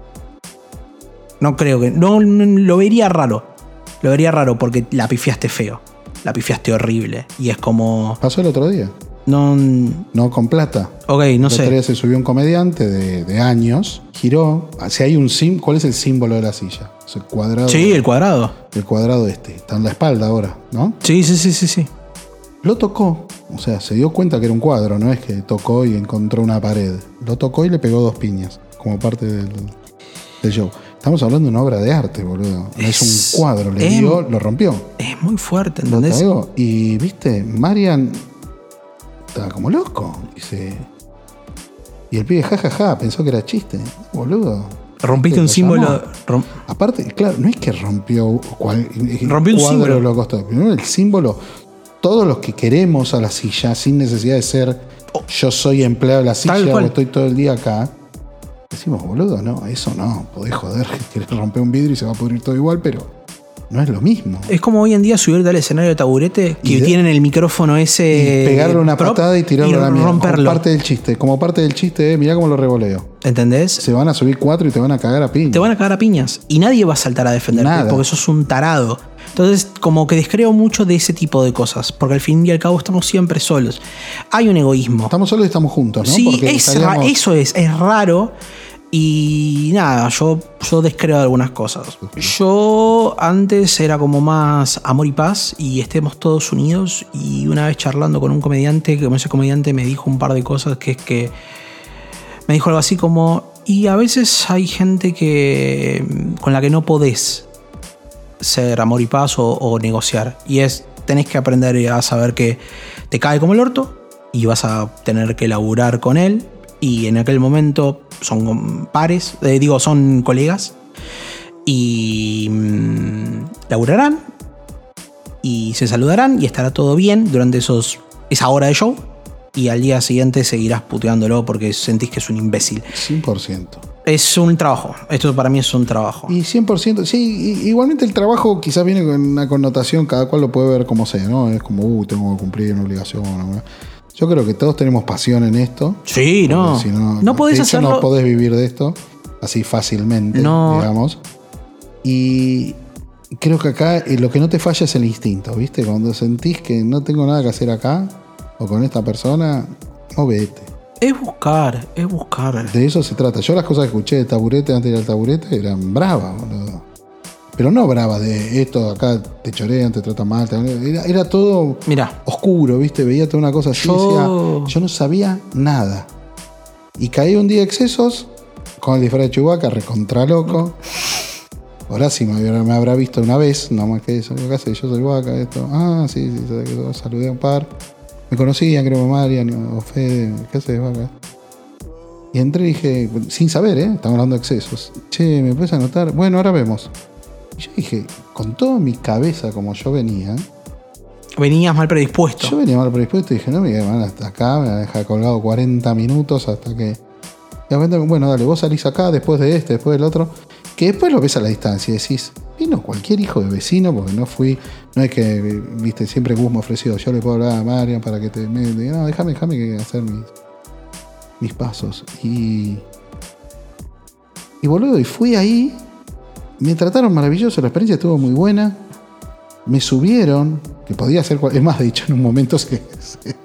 Speaker 2: No creo que. No, no, lo vería raro. Lo vería raro porque la pifiaste feo. La pifiaste horrible. Y es como.
Speaker 1: Pasó el otro día.
Speaker 2: No.
Speaker 1: No con plata.
Speaker 2: Ok, no
Speaker 1: el otro
Speaker 2: sé.
Speaker 1: día se subió un comediante de, de años, giró. Si hay un sim, ¿cuál es el símbolo de la silla? Es el cuadrado.
Speaker 2: Sí, el cuadrado.
Speaker 1: el cuadrado este. Está en la espalda ahora, ¿no?
Speaker 2: Sí, sí, sí, sí, sí.
Speaker 1: Lo tocó. O sea, se dio cuenta que era un cuadro, no es que tocó y encontró una pared. Lo tocó y le pegó dos piñas, como parte del, del show. Estamos hablando de una obra de arte, boludo. No es,
Speaker 2: Es-
Speaker 1: un cuadro, le
Speaker 2: em-
Speaker 1: dio, lo rompió.
Speaker 2: Es muy fuerte,
Speaker 1: ¿Lo
Speaker 2: ¿entendés?
Speaker 1: traigo? Y viste, Marian estaba como loco. Dice. Y el pibe, jajaja, pensó que era chiste. Boludo.
Speaker 2: Rompiste un símbolo. rom-
Speaker 1: Aparte, claro, no es que rompió cual,
Speaker 2: Rompió un símbolo.
Speaker 1: lo costó. Primero el símbolo, todos los que queremos a la silla, sin necesidad de ser yo soy empleado de la silla o estoy todo el día acá. Decimos, boludo, no, eso no, podés joder, [laughs] querés romper un vidrio y se va a pudrir todo igual, pero no es lo mismo.
Speaker 2: Es como hoy en día subirte al escenario de taburete que
Speaker 1: Y de-
Speaker 2: tienen el micrófono ese.
Speaker 1: Y pegarle una
Speaker 2: prop
Speaker 1: patada y tirarlo a la mierda. Como
Speaker 2: romperlo.
Speaker 1: parte del chiste. Como parte del chiste, eh, mirá cómo lo revoleo.
Speaker 2: ¿Entendés?
Speaker 1: Se van a subir cuatro y te van a cagar a piña.
Speaker 2: te van a cagar a piñas y nadie va a saltar a defenderte
Speaker 1: Nada.
Speaker 2: porque sos un tarado. Entonces, como que descreo mucho de ese tipo de cosas, porque al fin y al cabo estamos siempre solos. Hay un egoísmo.
Speaker 1: Estamos solos y estamos juntos, ¿no?
Speaker 2: sí, es
Speaker 1: estaríamos-
Speaker 2: eso es, es raro. Y nada, yo, yo descreo de algunas cosas. Yo antes era como más amor y paz y estemos todos unidos. Y una vez charlando con un comediante, que como ese comediante me dijo un par de cosas, que es que me dijo algo así como, y a veces hay gente que con la que no podés ser amor y paz o, o negociar. Y es, tenés que aprender a saber que te cae como el orto y vas a tener que laburar con él. Y en aquel momento son pares, eh, digo, son colegas. Y mm, laburarán y se saludarán y estará todo bien durante esos, esa hora de show. Y al día siguiente seguirás puteándolo porque sentís que es un imbécil.
Speaker 1: 100%.
Speaker 2: Es un trabajo. Esto para mí es un trabajo.
Speaker 1: Y 100%, sí, igualmente el trabajo quizás viene con una connotación, cada cual lo puede ver como sea, ¿no? Es como, uh, tengo que cumplir una obligación. ¿no? Yo creo que todos tenemos pasión en esto.
Speaker 2: Sí, no.
Speaker 1: si
Speaker 2: no, podés
Speaker 1: de hecho,
Speaker 2: hacerlo.
Speaker 1: no podés vivir de esto así fácilmente,
Speaker 2: No.
Speaker 1: digamos. Y creo que acá eh, lo que no te falla es el instinto, ¿viste? Cuando sentís que no tengo nada que hacer acá o con esta persona, no vete.
Speaker 2: Es buscar, es buscar.
Speaker 1: De eso se trata. Yo las cosas que escuché de taburete antes de ir al taburete eran bravas, boludo. Pero no bravas de esto, acá te chorean, te tratan mal. te- Era, era todo oscuro, ¿viste? Veía toda una cosa así.
Speaker 2: Yo-
Speaker 1: decía, yo no sabía nada. Y caí un día de excesos con el disfraz de Chewbacca, recontra loco. Ahora sí me, habrá- me habrá visto una vez, no más que eso. ¿Qué hace? Yo soy Vaca, esto. Ah, sí, sí, saludé a un par. Me conocían, creo que Marian o Fede. ¿Qué haces, Vaca? Y entré y dije, sin saber, ¿eh? Estamos hablando de excesos. Che, ¿me puedes anotar? Bueno, ahora vemos. Y yo dije, con toda mi cabeza como yo venía,
Speaker 2: venías mal predispuesto.
Speaker 1: yo venía mal predispuesto y dije, no, me van hasta acá, me van a dejar colgado 40 minutos hasta que. Y repente, bueno, dale, vos salís acá, después de este, después del otro. Que después lo ves a la distancia y decís, vino cualquier hijo de vecino, porque no fui, no es que, viste, siempre Gus me ofreció, yo le puedo hablar a Marian para que te. Me, no, déjame, déjame que hacer mis, mis pasos. Y. Y boludo, y fui ahí, me trataron maravilloso, la experiencia estuvo muy buena me subieron, que podía ser, es más, de hecho, en un momento se- se-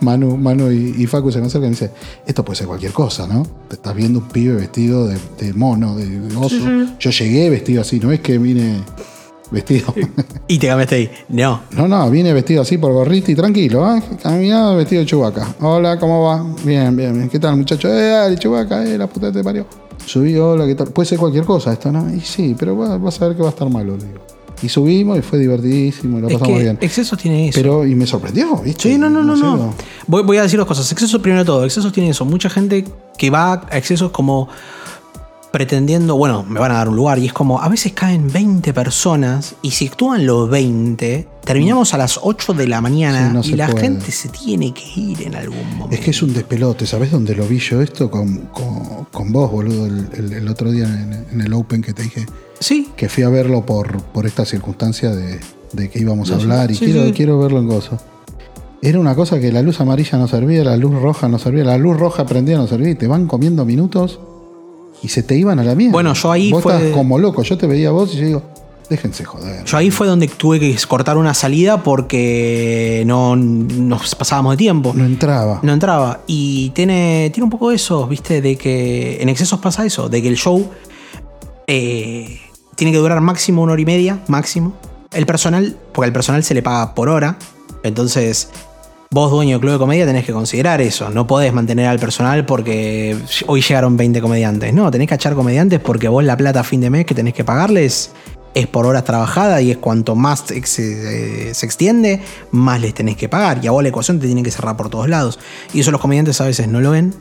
Speaker 1: Manu, Manu y, y Facu se me acercan y me dicen, esto puede ser cualquier cosa, ¿no? Te estás viendo un pibe vestido de, de mono, de, de oso. Yo llegué vestido así, no es que vine vestido. [laughs]
Speaker 2: Y te cambiaste ahí. No.
Speaker 1: No, no, vine vestido así por gorrito y tranquilo, ¿eh? Caminaba vestido de chubaca. Hola, ¿cómo va? Bien, bien, bien. ¿Qué tal, muchacho? Eh, dale, chubaca, eh, la puta te parió. Subí, hola, ¿qué tal? Puede ser cualquier cosa esto, ¿no? Y sí, pero va- vas a ver que va a estar malo, le digo. Y subimos y fue divertidísimo, lo
Speaker 2: Es
Speaker 1: pasamos
Speaker 2: que
Speaker 1: bien.
Speaker 2: excesos tiene eso.
Speaker 1: Pero, y me sorprendió, ¿viste?
Speaker 2: Sí, no, no, no, no. Voy, voy a decir dos cosas. Excesos primero de todo. Excesos tiene eso. Mucha gente que va a excesos como pretendiendo, bueno, me van a dar un lugar y es como, a veces caen 20 personas y si actúan los 20, terminamos a las 8 de la mañana
Speaker 1: Sí, no
Speaker 2: y la
Speaker 1: puede.
Speaker 2: gente se tiene que ir en algún momento.
Speaker 1: Es que es un despelote, ¿sabes dónde lo vi yo esto? Con, con- con vos, boludo, el, el- el otro día en, en el Open que te dije
Speaker 2: Sí,
Speaker 1: que fui a verlo por, por esta circunstancia de, de que íbamos a
Speaker 2: No
Speaker 1: hablar y
Speaker 2: Sí,
Speaker 1: quiero, quiero verlo en gozo. Era una cosa que la luz amarilla no servía, la luz roja no servía, la luz roja prendía no servía y te van comiendo minutos y se te iban a la mierda.
Speaker 2: Bueno, yo ahí
Speaker 1: vos
Speaker 2: fue-
Speaker 1: estás como loco, yo te veía a vos y yo digo, déjense joder.
Speaker 2: yo ahí fue donde tuve que cortar una salida porque no nos pasábamos de tiempo.
Speaker 1: No entraba.
Speaker 2: No entraba. Y tiene, tiene un poco eso, ¿viste? De que en excesos pasa eso, de que el show eh, tiene que durar máximo una hora y media, máximo. El personal, porque al personal se le paga por hora. Entonces, vos, dueño de club de comedia, tenés que considerar eso. No podés mantener al personal porque hoy llegaron 20 comediantes. No, tenés que echar comediantes porque vos la plata a fin de mes que tenés que pagarles es por horas trabajadas y es cuanto más ex- eh, se extiende, más les tenés que pagar. Y a vos la ecuación te tiene que cerrar por todos lados. Y eso los comediantes a veces no lo ven.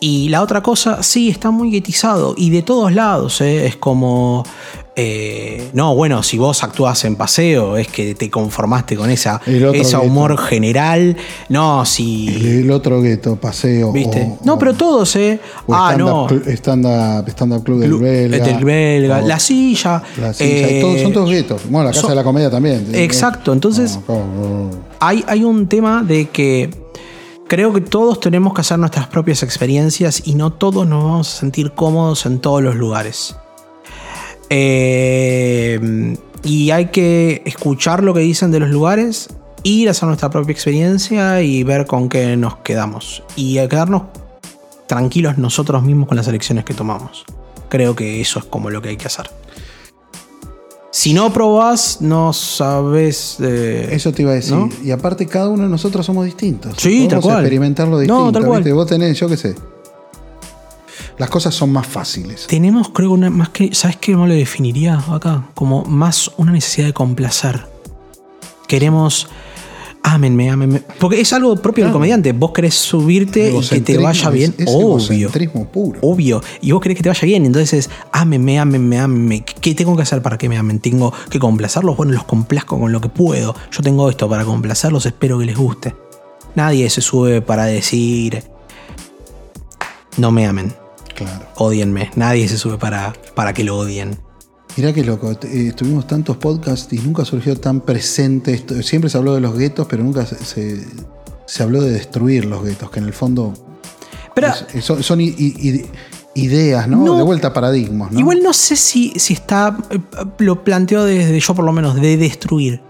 Speaker 2: Y la otra cosa, sí, está muy guetizado. Y de todos lados, ¿eh? es como. Eh, no, bueno, si vos actúas en paseo, es que te conformaste con esa,
Speaker 1: gueto.
Speaker 2: humor general. No, si.
Speaker 1: El, el otro gueto, paseo.
Speaker 2: ¿Viste?
Speaker 1: o-
Speaker 2: no, pero todos, ¿eh?
Speaker 1: o
Speaker 2: Ah,
Speaker 1: stand-up
Speaker 2: no.
Speaker 1: Stand-up club del belga.
Speaker 2: del belga,
Speaker 1: o
Speaker 2: la silla.
Speaker 1: la silla, y
Speaker 2: eh,
Speaker 1: todos, son todos guetos. Bueno, la casa
Speaker 2: son-
Speaker 1: de la comedia también.
Speaker 2: Exacto, entonces- hay, hay un tema de que creo que todos tenemos que hacer nuestras propias experiencias y no todos nos vamos a sentir cómodos en todos los lugares. Eh, y hay que escuchar lo que dicen de los lugares, ir a hacer nuestra propia experiencia y ver con qué nos quedamos. Y a quedarnos tranquilos nosotros mismos con las elecciones que tomamos. Creo que eso es como lo que hay que hacer. Si no probás, no sabes. eh,
Speaker 1: Eso te iba a decir.
Speaker 2: ¿No?
Speaker 1: Y aparte, cada uno de nosotros somos distintos.
Speaker 2: Sí, tal cual.
Speaker 1: experimentarlo
Speaker 2: No,
Speaker 1: distinto.
Speaker 2: tal cual.
Speaker 1: ¿viste? Vos tenés, yo qué sé. Las cosas son más fáciles.
Speaker 2: Tenemos, creo, una, más que. ¿Sabes qué no lo definiría acá? Como más una necesidad de complacer. Queremos. Ámenme, ámenme. Porque es algo propio del comediante. Vos querés subirte y que te vaya
Speaker 1: es-
Speaker 2: bien.
Speaker 1: es
Speaker 2: obvio.
Speaker 1: egocentrismo puro.
Speaker 2: Obvio. Y vos querés que te vaya bien. Entonces, ámenme, ámenme, ámenme. ¿Qué tengo que hacer para que me amen? ¿Tengo que complacerlos? Bueno, los complazco con lo que puedo. Yo tengo esto para complacerlos. Espero que les guste. Nadie se sube para decir. No me amen.
Speaker 1: Claro.
Speaker 2: Odienme. Nadie se sube para, para que lo odien.
Speaker 1: Mirá qué loco, eh, tuvimos tantos podcasts y nunca surgió tan presente esto. Siempre se habló de los guetos, pero nunca se, se- se habló de destruir los guetos, que en el fondo
Speaker 2: Pero
Speaker 1: es- son, son i- i- ideas, ¿no?
Speaker 2: No.
Speaker 1: De vuelta a paradigmas, ¿no?
Speaker 2: igual no sé si, si está. eh, Lo planteo desde yo, por lo menos, de destruir.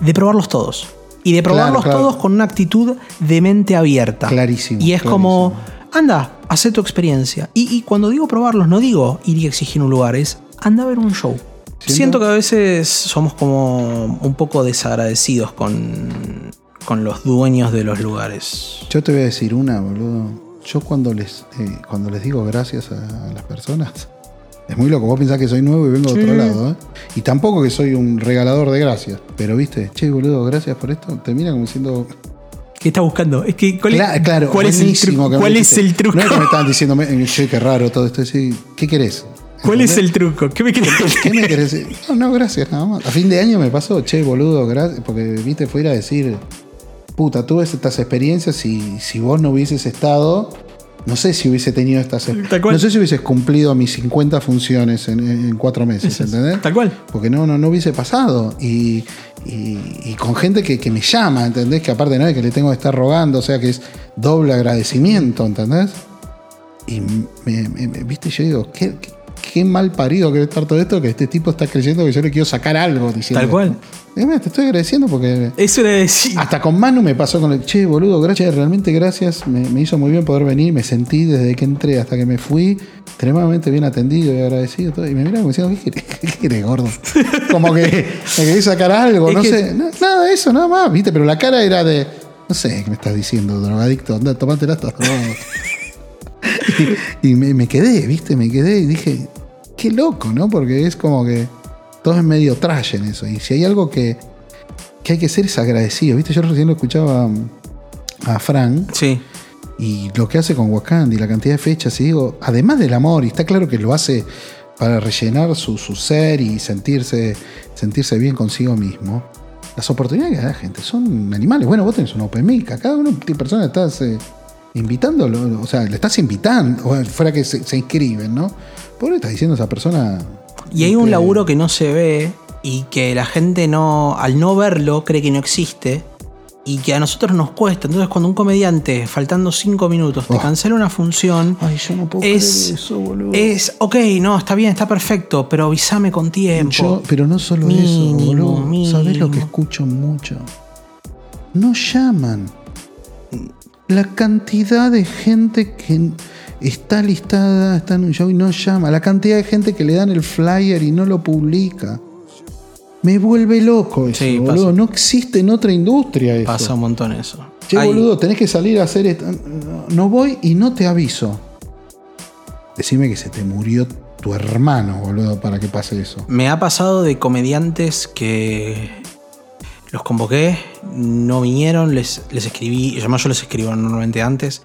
Speaker 2: De probarlos todos. Y de probarlos
Speaker 1: claro.
Speaker 2: todos con una actitud de mente abierta.
Speaker 1: Clarísimo,
Speaker 2: Y es
Speaker 1: clarísimo.
Speaker 2: como. Anda, haz tu experiencia. Y, y cuando digo probarlos, no digo ir y exigir un lugar, es anda a ver un show.
Speaker 1: Siento-
Speaker 2: Siento que a veces somos como un poco desagradecidos con, con los dueños de los lugares.
Speaker 1: Yo te voy a decir una, boludo. Yo cuando les, eh, cuando les digo gracias a, a las personas, [laughs] es muy loco. Vos pensás que soy nuevo y vengo de otro lado, ¿eh? Y tampoco que soy un regalador de gracias. Pero viste, che, boludo, gracias por esto. Termina como siendo.
Speaker 2: ¿Qué está buscando? Es que, ¿cuál, es-
Speaker 1: Cla- claro,
Speaker 2: ¿cuál es el truco? ¿Cuál es el truco?
Speaker 1: No es que me estaban diciendo, [laughs] che, qué raro todo esto. Sí, ¿Qué querés?
Speaker 2: ¿Cuál es el truco? ¿Qué me querés
Speaker 1: ¿Qué me querés decir? No, no, gracias, nada más. A fin de año me pasó, che, boludo, gracias. Porque, viste, fue ir a decir, puta, tuve estas experiencias y si vos no hubieses estado, no sé si hubiese tenido estas
Speaker 2: Tal cual.
Speaker 1: No sé si hubieses cumplido mis 50 funciones en, en cuatro meses, [laughs] ¿entendés?
Speaker 2: Tal cual.
Speaker 1: Porque no, no, no hubiese pasado. Y, y- y con gente que, que me llama, ¿entendés? Que aparte no es que le tengo que estar rogando, o sea que es doble agradecimiento, ¿entendés? Y me, me- me- viste, yo digo, qué, qué- qué mal parido que estar todo esto, que este tipo está creyendo que yo le quiero sacar algo diciendo.
Speaker 2: Tal cual.
Speaker 1: Eh, mira, te estoy agradeciendo porque.
Speaker 2: Eso era decir.
Speaker 1: Hasta con Manu me pasó con el che, boludo, gracias, realmente gracias. Me, me hizo muy bien poder venir. Me sentí desde que entré hasta que me fui extremadamente bien atendido y agradecido. todo. Y me mira como diciendo, ¿qué querés, [laughs] qué gordo? Como que [laughs] me querés sacar algo,
Speaker 2: Es
Speaker 1: no
Speaker 2: que-
Speaker 1: sé. No, nada de eso, nada más, ¿viste? Pero la cara era de. No sé qué me estás diciendo, drogadicto. Anda, tomátela, drogado. [laughs] y y me, me quedé, ¿viste? Me quedé y dije, qué loco, ¿no? Porque es como que todo es medio trash en eso. Y si hay algo que, que hay que ser es agradecido, ¿viste? Yo recién lo escuchaba a Frank
Speaker 2: Sí.
Speaker 1: y lo que hace con Wakanda y la cantidad de fechas, y digo, además del amor, y está claro que lo hace para rellenar su, su ser y sentirse, sentirse bien consigo mismo. Las oportunidades que da la gente son animales. Bueno, vos tenés un Open Mic, cada de persona estás eh, invitándolo, o sea, le estás invitando, o fuera que se, se inscriben, ¿no? ¿Por qué le estás diciendo a esa persona?
Speaker 2: Y hay un
Speaker 1: este,
Speaker 2: laburo que no se ve y que la gente no, al no verlo, cree que no existe y que a nosotros nos cuesta. Entonces, cuando un comediante, faltando cinco minutos, te
Speaker 1: Oh.
Speaker 2: cancela una función,
Speaker 1: Ay, yo no puedo
Speaker 2: es,
Speaker 1: creer eso, boludo.
Speaker 2: es, ok, no, está bien, está perfecto, pero avísame con tiempo.
Speaker 1: Yo, pero no solo
Speaker 2: Mínimo,
Speaker 1: eso, boludo. ¿Sabés lo que
Speaker 2: mínimo.
Speaker 1: escucho mucho? No llaman. La cantidad de gente que está listada, está en un show y no llama. La cantidad de gente que le dan el flyer y no lo publica. Me vuelve loco eso,
Speaker 2: Sí,
Speaker 1: boludo.
Speaker 2: pasa.
Speaker 1: No existe en otra industria eso.
Speaker 2: Pasa un montón eso.
Speaker 1: Che, boludo, tenés que salir a hacer esto. No voy y no te aviso. Decime que se te murió tu hermano, boludo, para que pase eso.
Speaker 2: Me ha pasado de comediantes que los convoqué, no vinieron, les, les escribí, además yo les escribo normalmente antes,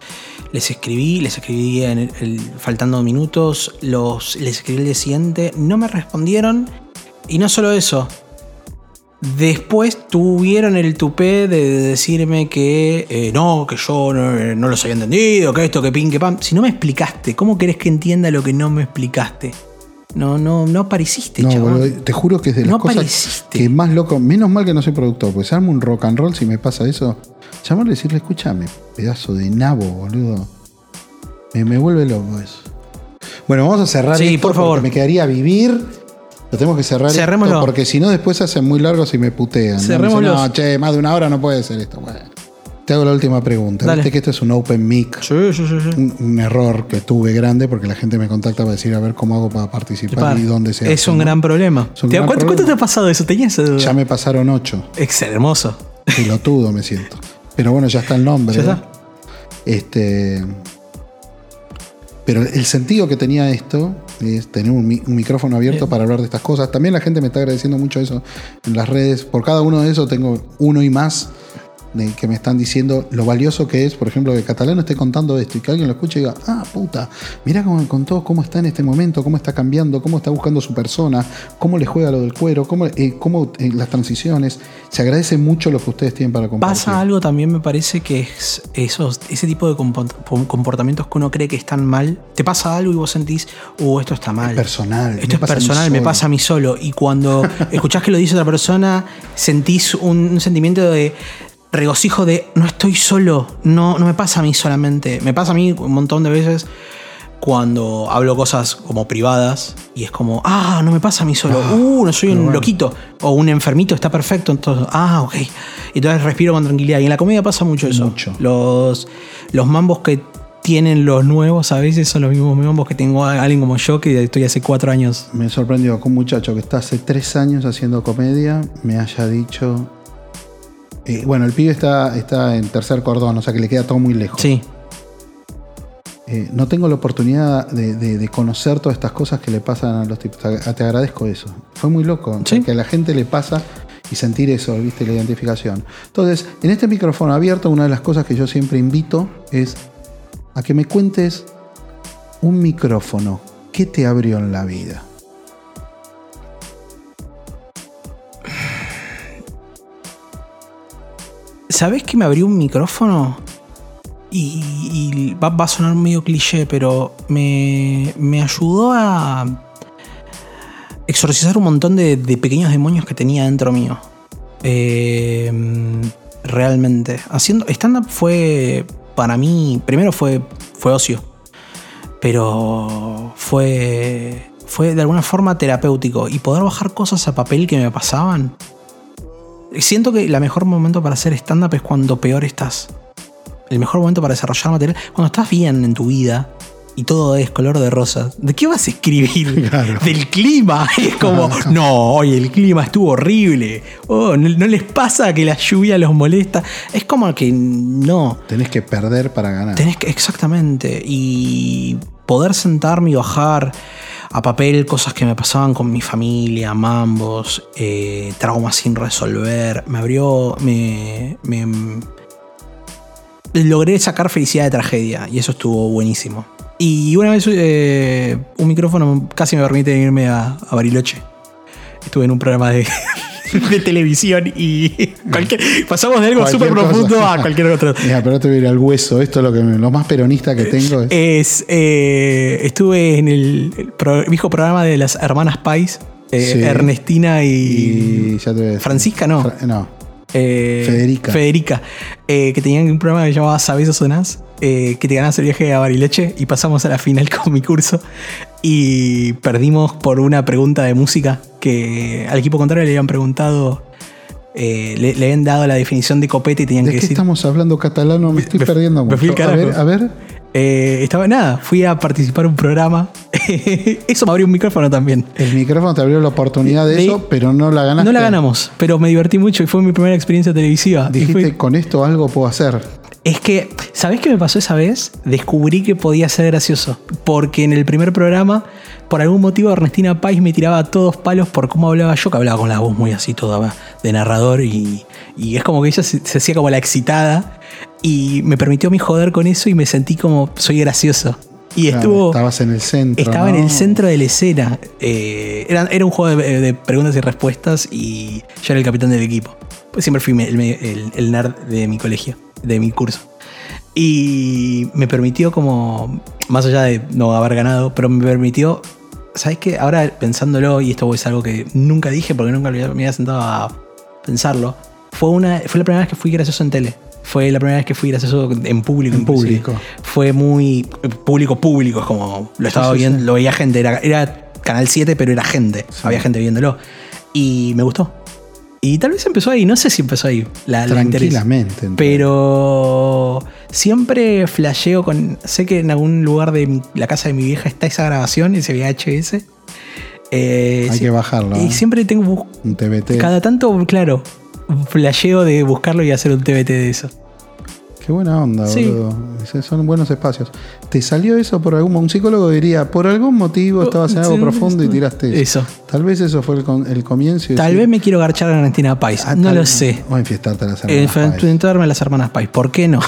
Speaker 2: les escribí, les escribí en faltando minutos, los, les escribí el día siguiente, no me respondieron y no solo eso. Después tuvieron el tupé de decirme que eh, no, que yo no, no los había entendido, que esto, que pin, que pam. Si no me explicaste, ¿cómo querés que entienda lo que no me explicaste? No, no, no apareciste,
Speaker 1: No,
Speaker 2: chabón.
Speaker 1: te juro que es de las
Speaker 2: No
Speaker 1: cosas
Speaker 2: apareciste.
Speaker 1: que más loco. Menos mal que no soy productor, porque se arma un rock and roll si me pasa eso. Llamarle y decirle, escúchame, pedazo de nabo, boludo. Me, me vuelve loco eso. Bueno, vamos a cerrar
Speaker 2: Sí,
Speaker 1: esto
Speaker 2: por favor.
Speaker 1: Me quedaría vivir. Lo tenemos que cerrar esto,
Speaker 2: Cerrémoslo.
Speaker 1: porque si no después se hacen muy largos y me putean. ¿no? Dicen,
Speaker 2: Cerrémoslos.
Speaker 1: No, che, más de una hora no puede ser esto. Bueno, te hago la última pregunta.
Speaker 2: Dale.
Speaker 1: Viste que esto es un open mic.
Speaker 2: Sí, sí, sí, sí.
Speaker 1: Un, un error que tuve grande porque la gente me contacta para decir a ver cómo hago para participar
Speaker 2: Par.
Speaker 1: y dónde se
Speaker 2: es
Speaker 1: hace,
Speaker 2: un
Speaker 1: ¿no?
Speaker 2: gran problema.
Speaker 1: Es un
Speaker 2: ¿Te-
Speaker 1: gran
Speaker 2: ¿Cuánto,
Speaker 1: problema.
Speaker 2: cuánto te ha pasado eso? ¿Tenías esa duda?
Speaker 1: Ya me pasaron ocho.
Speaker 2: Ex hermoso.
Speaker 1: Pelotudo me siento. Pero bueno, ya está el nombre.
Speaker 2: Ya
Speaker 1: ¿eh?
Speaker 2: está.
Speaker 1: Este. Pero el sentido que tenía esto es tener un, mi- un micrófono abierto para hablar de estas cosas. También la gente me está agradeciendo mucho eso en las redes. Por cada uno de esos tengo uno y más de que me están diciendo lo valioso que es, por ejemplo, que Catalano esté contando esto y que alguien lo escuche y diga, ah, puta, mira cómo me contó, cómo está en este momento, cómo está cambiando, cómo está buscando su persona, cómo le juega lo del cuero, cómo, eh, cómo eh, las transiciones. Se agradece mucho lo que ustedes tienen para compartir.
Speaker 2: Pasa algo también, me parece que es esos, ese tipo de comport- comportamientos que uno cree que están mal. Te pasa algo y vos sentís, uh, esto está mal.
Speaker 1: personal.
Speaker 2: Esto es personal, me pasa a mí solo. Y cuando [laughs] escuchás que lo dice otra persona, sentís un, un sentimiento de regocijo de no estoy solo, no, no me pasa a mí solamente. Me pasa a mí un montón de veces cuando hablo cosas como privadas y es como, ah, no me pasa a mí solo,
Speaker 1: Ah,
Speaker 2: uh, no soy un
Speaker 1: bueno.
Speaker 2: loquito o un enfermito, está perfecto, entonces, ah, ok. Y entonces respiro con tranquilidad. Y en la comedia pasa mucho eso.
Speaker 1: Mucho.
Speaker 2: Los, los mambos que tienen los nuevos a veces son los mismos mambos que tengo a alguien como yo que estoy hace cuatro años
Speaker 1: Me sorprendió que un muchacho que está hace tres años haciendo comedia me haya dicho. Eh, bueno, el pibe está, está en tercer cordón, o sea que le queda todo muy lejos.
Speaker 2: Sí,
Speaker 1: Eh, no tengo la oportunidad de, de- de conocer todas estas cosas que le pasan a los tipos. Te, te agradezco eso. Fue muy loco.
Speaker 2: Sí.
Speaker 1: Que a la gente le pasa y sentir eso, viste, la identificación. Entonces, en este micrófono abierto, una de las cosas que yo siempre invito es a que me cuentes un micrófono. ¿Qué te abrió en la vida?
Speaker 2: ¿Sabés que me abrió un micrófono? Y, va, a sonar medio cliché, pero me, me ayudó a exorcizar un montón de, pequeños demonios que tenía dentro mío. Eh, realmente. Haciendo stand-up fue, para mí, primero fue, fue ocio, pero fue, fue de alguna forma terapéutico. Y poder bajar cosas a papel que me pasaban. Siento que el mejor momento para hacer stand-up es cuando peor estás. El mejor momento para desarrollar material, cuando estás bien en tu vida y todo es color de rosa. ¿De qué vas a escribir? [laughs]
Speaker 1: Claro.
Speaker 2: Del clima. [laughs] Es como, [laughs] no, oye, el clima estuvo horrible. Oh, ¿no, no les pasa que la lluvia los molesta? Es como que no.
Speaker 1: Tenés que perder para ganar.
Speaker 2: Tenés que, exactamente. Y poder sentarme y bajar a papel cosas que me pasaban con mi familia, mambos, eh, traumas sin resolver. Me abrió. Me, me- Logré sacar felicidad de tragedia y eso estuvo buenísimo. Y una vez eh, un micrófono casi me permite irme a, Bariloche. Estuve en un programa de, [laughs] televisión y pasamos de algo súper profundo a cualquier otro. [laughs]
Speaker 1: Mira, pero te voy a ir al hueso. Esto es lo, que lo más peronista que tengo. Es,
Speaker 2: Es, eh, estuve en el, el pro- viejo programa de las hermanas Pais, eh,
Speaker 1: Sí.
Speaker 2: Ernestina y,
Speaker 1: y ya te.
Speaker 2: Francisca, no.
Speaker 1: Fra- no.
Speaker 2: eh,
Speaker 1: Federica.
Speaker 2: Federica, eh, que tenían un programa que se llamaba Sabes o Sonás, eh, que te ganabas el viaje a Bariloche y pasamos a la final [laughs] con mi curso y perdimos por una pregunta de música que al equipo contrario le habían preguntado, eh, le, le habían dado la definición de copete y tenían
Speaker 1: ¿De
Speaker 2: que
Speaker 1: qué
Speaker 2: decir...
Speaker 1: estamos hablando catalano? Me estoy perdiendo
Speaker 2: me fui
Speaker 1: mucho. A ver, a ver.
Speaker 2: Eh, estaba nada, fui a participar en un programa. [laughs] eso me abrió un micrófono también.
Speaker 1: El micrófono te abrió la oportunidad de eso, pero no la ganaste.
Speaker 2: No la ganamos, pero me divertí mucho y fue mi primera experiencia televisiva.
Speaker 1: Dijiste,
Speaker 2: fue-
Speaker 1: con esto algo puedo hacer.
Speaker 2: es que, ¿sabés qué me pasó esa vez? Descubrí que podía ser gracioso. Porque en el primer programa, por algún motivo, Ernestina Pais me tiraba a todos palos por cómo hablaba yo, que hablaba con la voz muy así, toda de narrador. Y, y es como que ella se, se hacía como la excitada. Y me permitió a mí joder con eso y me sentí como soy gracioso. Y
Speaker 1: Claro,
Speaker 2: estuvo.
Speaker 1: estabas en el centro.
Speaker 2: Estaba en el centro de la escena. Eh, era, era un juego de, de preguntas y respuestas y yo era el capitán del equipo. Pues siempre fui el, el- el nerd de mi colegio, de mi curso. Y me permitió como, más allá de no haber ganado, pero me permitió, ¿sabes qué? Ahora pensándolo, y esto es algo que nunca dije porque nunca me había sentado a pensarlo, fue, una, fue la primera vez que fui gracioso en tele. Fue la primera vez que fui gracioso en público.
Speaker 1: En
Speaker 2: inclusive.
Speaker 1: público.
Speaker 2: Fue muy público, público, es como lo estaba
Speaker 1: sí,
Speaker 2: viendo,
Speaker 1: sí.
Speaker 2: lo veía gente, era, era Canal 7, pero era gente, había gente viéndolo. Y me gustó. Y tal vez empezó ahí, no sé si empezó ahí la, la interés.
Speaker 1: Tranquilamente.
Speaker 2: Pero siempre flasheo con. Sé que en algún lugar de mi- la casa de mi vieja está esa grabación, ese VHS. Eh,
Speaker 1: Hay que bajarlo.
Speaker 2: Y
Speaker 1: ¿eh?
Speaker 2: siempre tengo.
Speaker 1: Un TBT.
Speaker 2: Cada tanto, claro, flasheo de buscarlo y hacer un TBT de eso.
Speaker 1: Qué buena onda,
Speaker 2: Sí.
Speaker 1: boludo. Son buenos espacios. ¿Te salió eso por algún Un psicólogo diría, por algún motivo estabas en algo profundo y tiraste
Speaker 2: eso.
Speaker 1: Tal vez eso fue el, comienzo.
Speaker 2: Tal
Speaker 1: decir,
Speaker 2: vez me quiero garchar a Valentina Pais.
Speaker 1: ah,
Speaker 2: no lo sé.
Speaker 1: O enfiestarte a las hermanas Pais.
Speaker 2: Enfrentarme a las hermanas Pais. ¿Por qué no?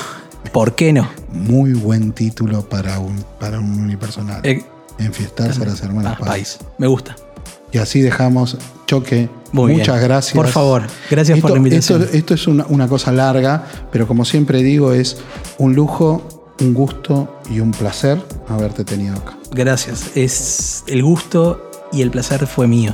Speaker 2: ¿Por qué no?
Speaker 1: Muy buen título para un, para un unipersonal.
Speaker 2: Eh,
Speaker 1: Enfiestarse a las hermanas
Speaker 2: ah. Me gusta.
Speaker 1: Y así dejamos choque.
Speaker 2: Muy
Speaker 1: Muchas
Speaker 2: bien.
Speaker 1: gracias.
Speaker 2: Por favor, gracias por
Speaker 1: Esto-
Speaker 2: la invitación.
Speaker 1: Esto, esto es una, una cosa larga, pero como siempre digo, es un lujo, un gusto y un placer haberte tenido acá.
Speaker 2: Gracias. Es el gusto y el placer fue mío.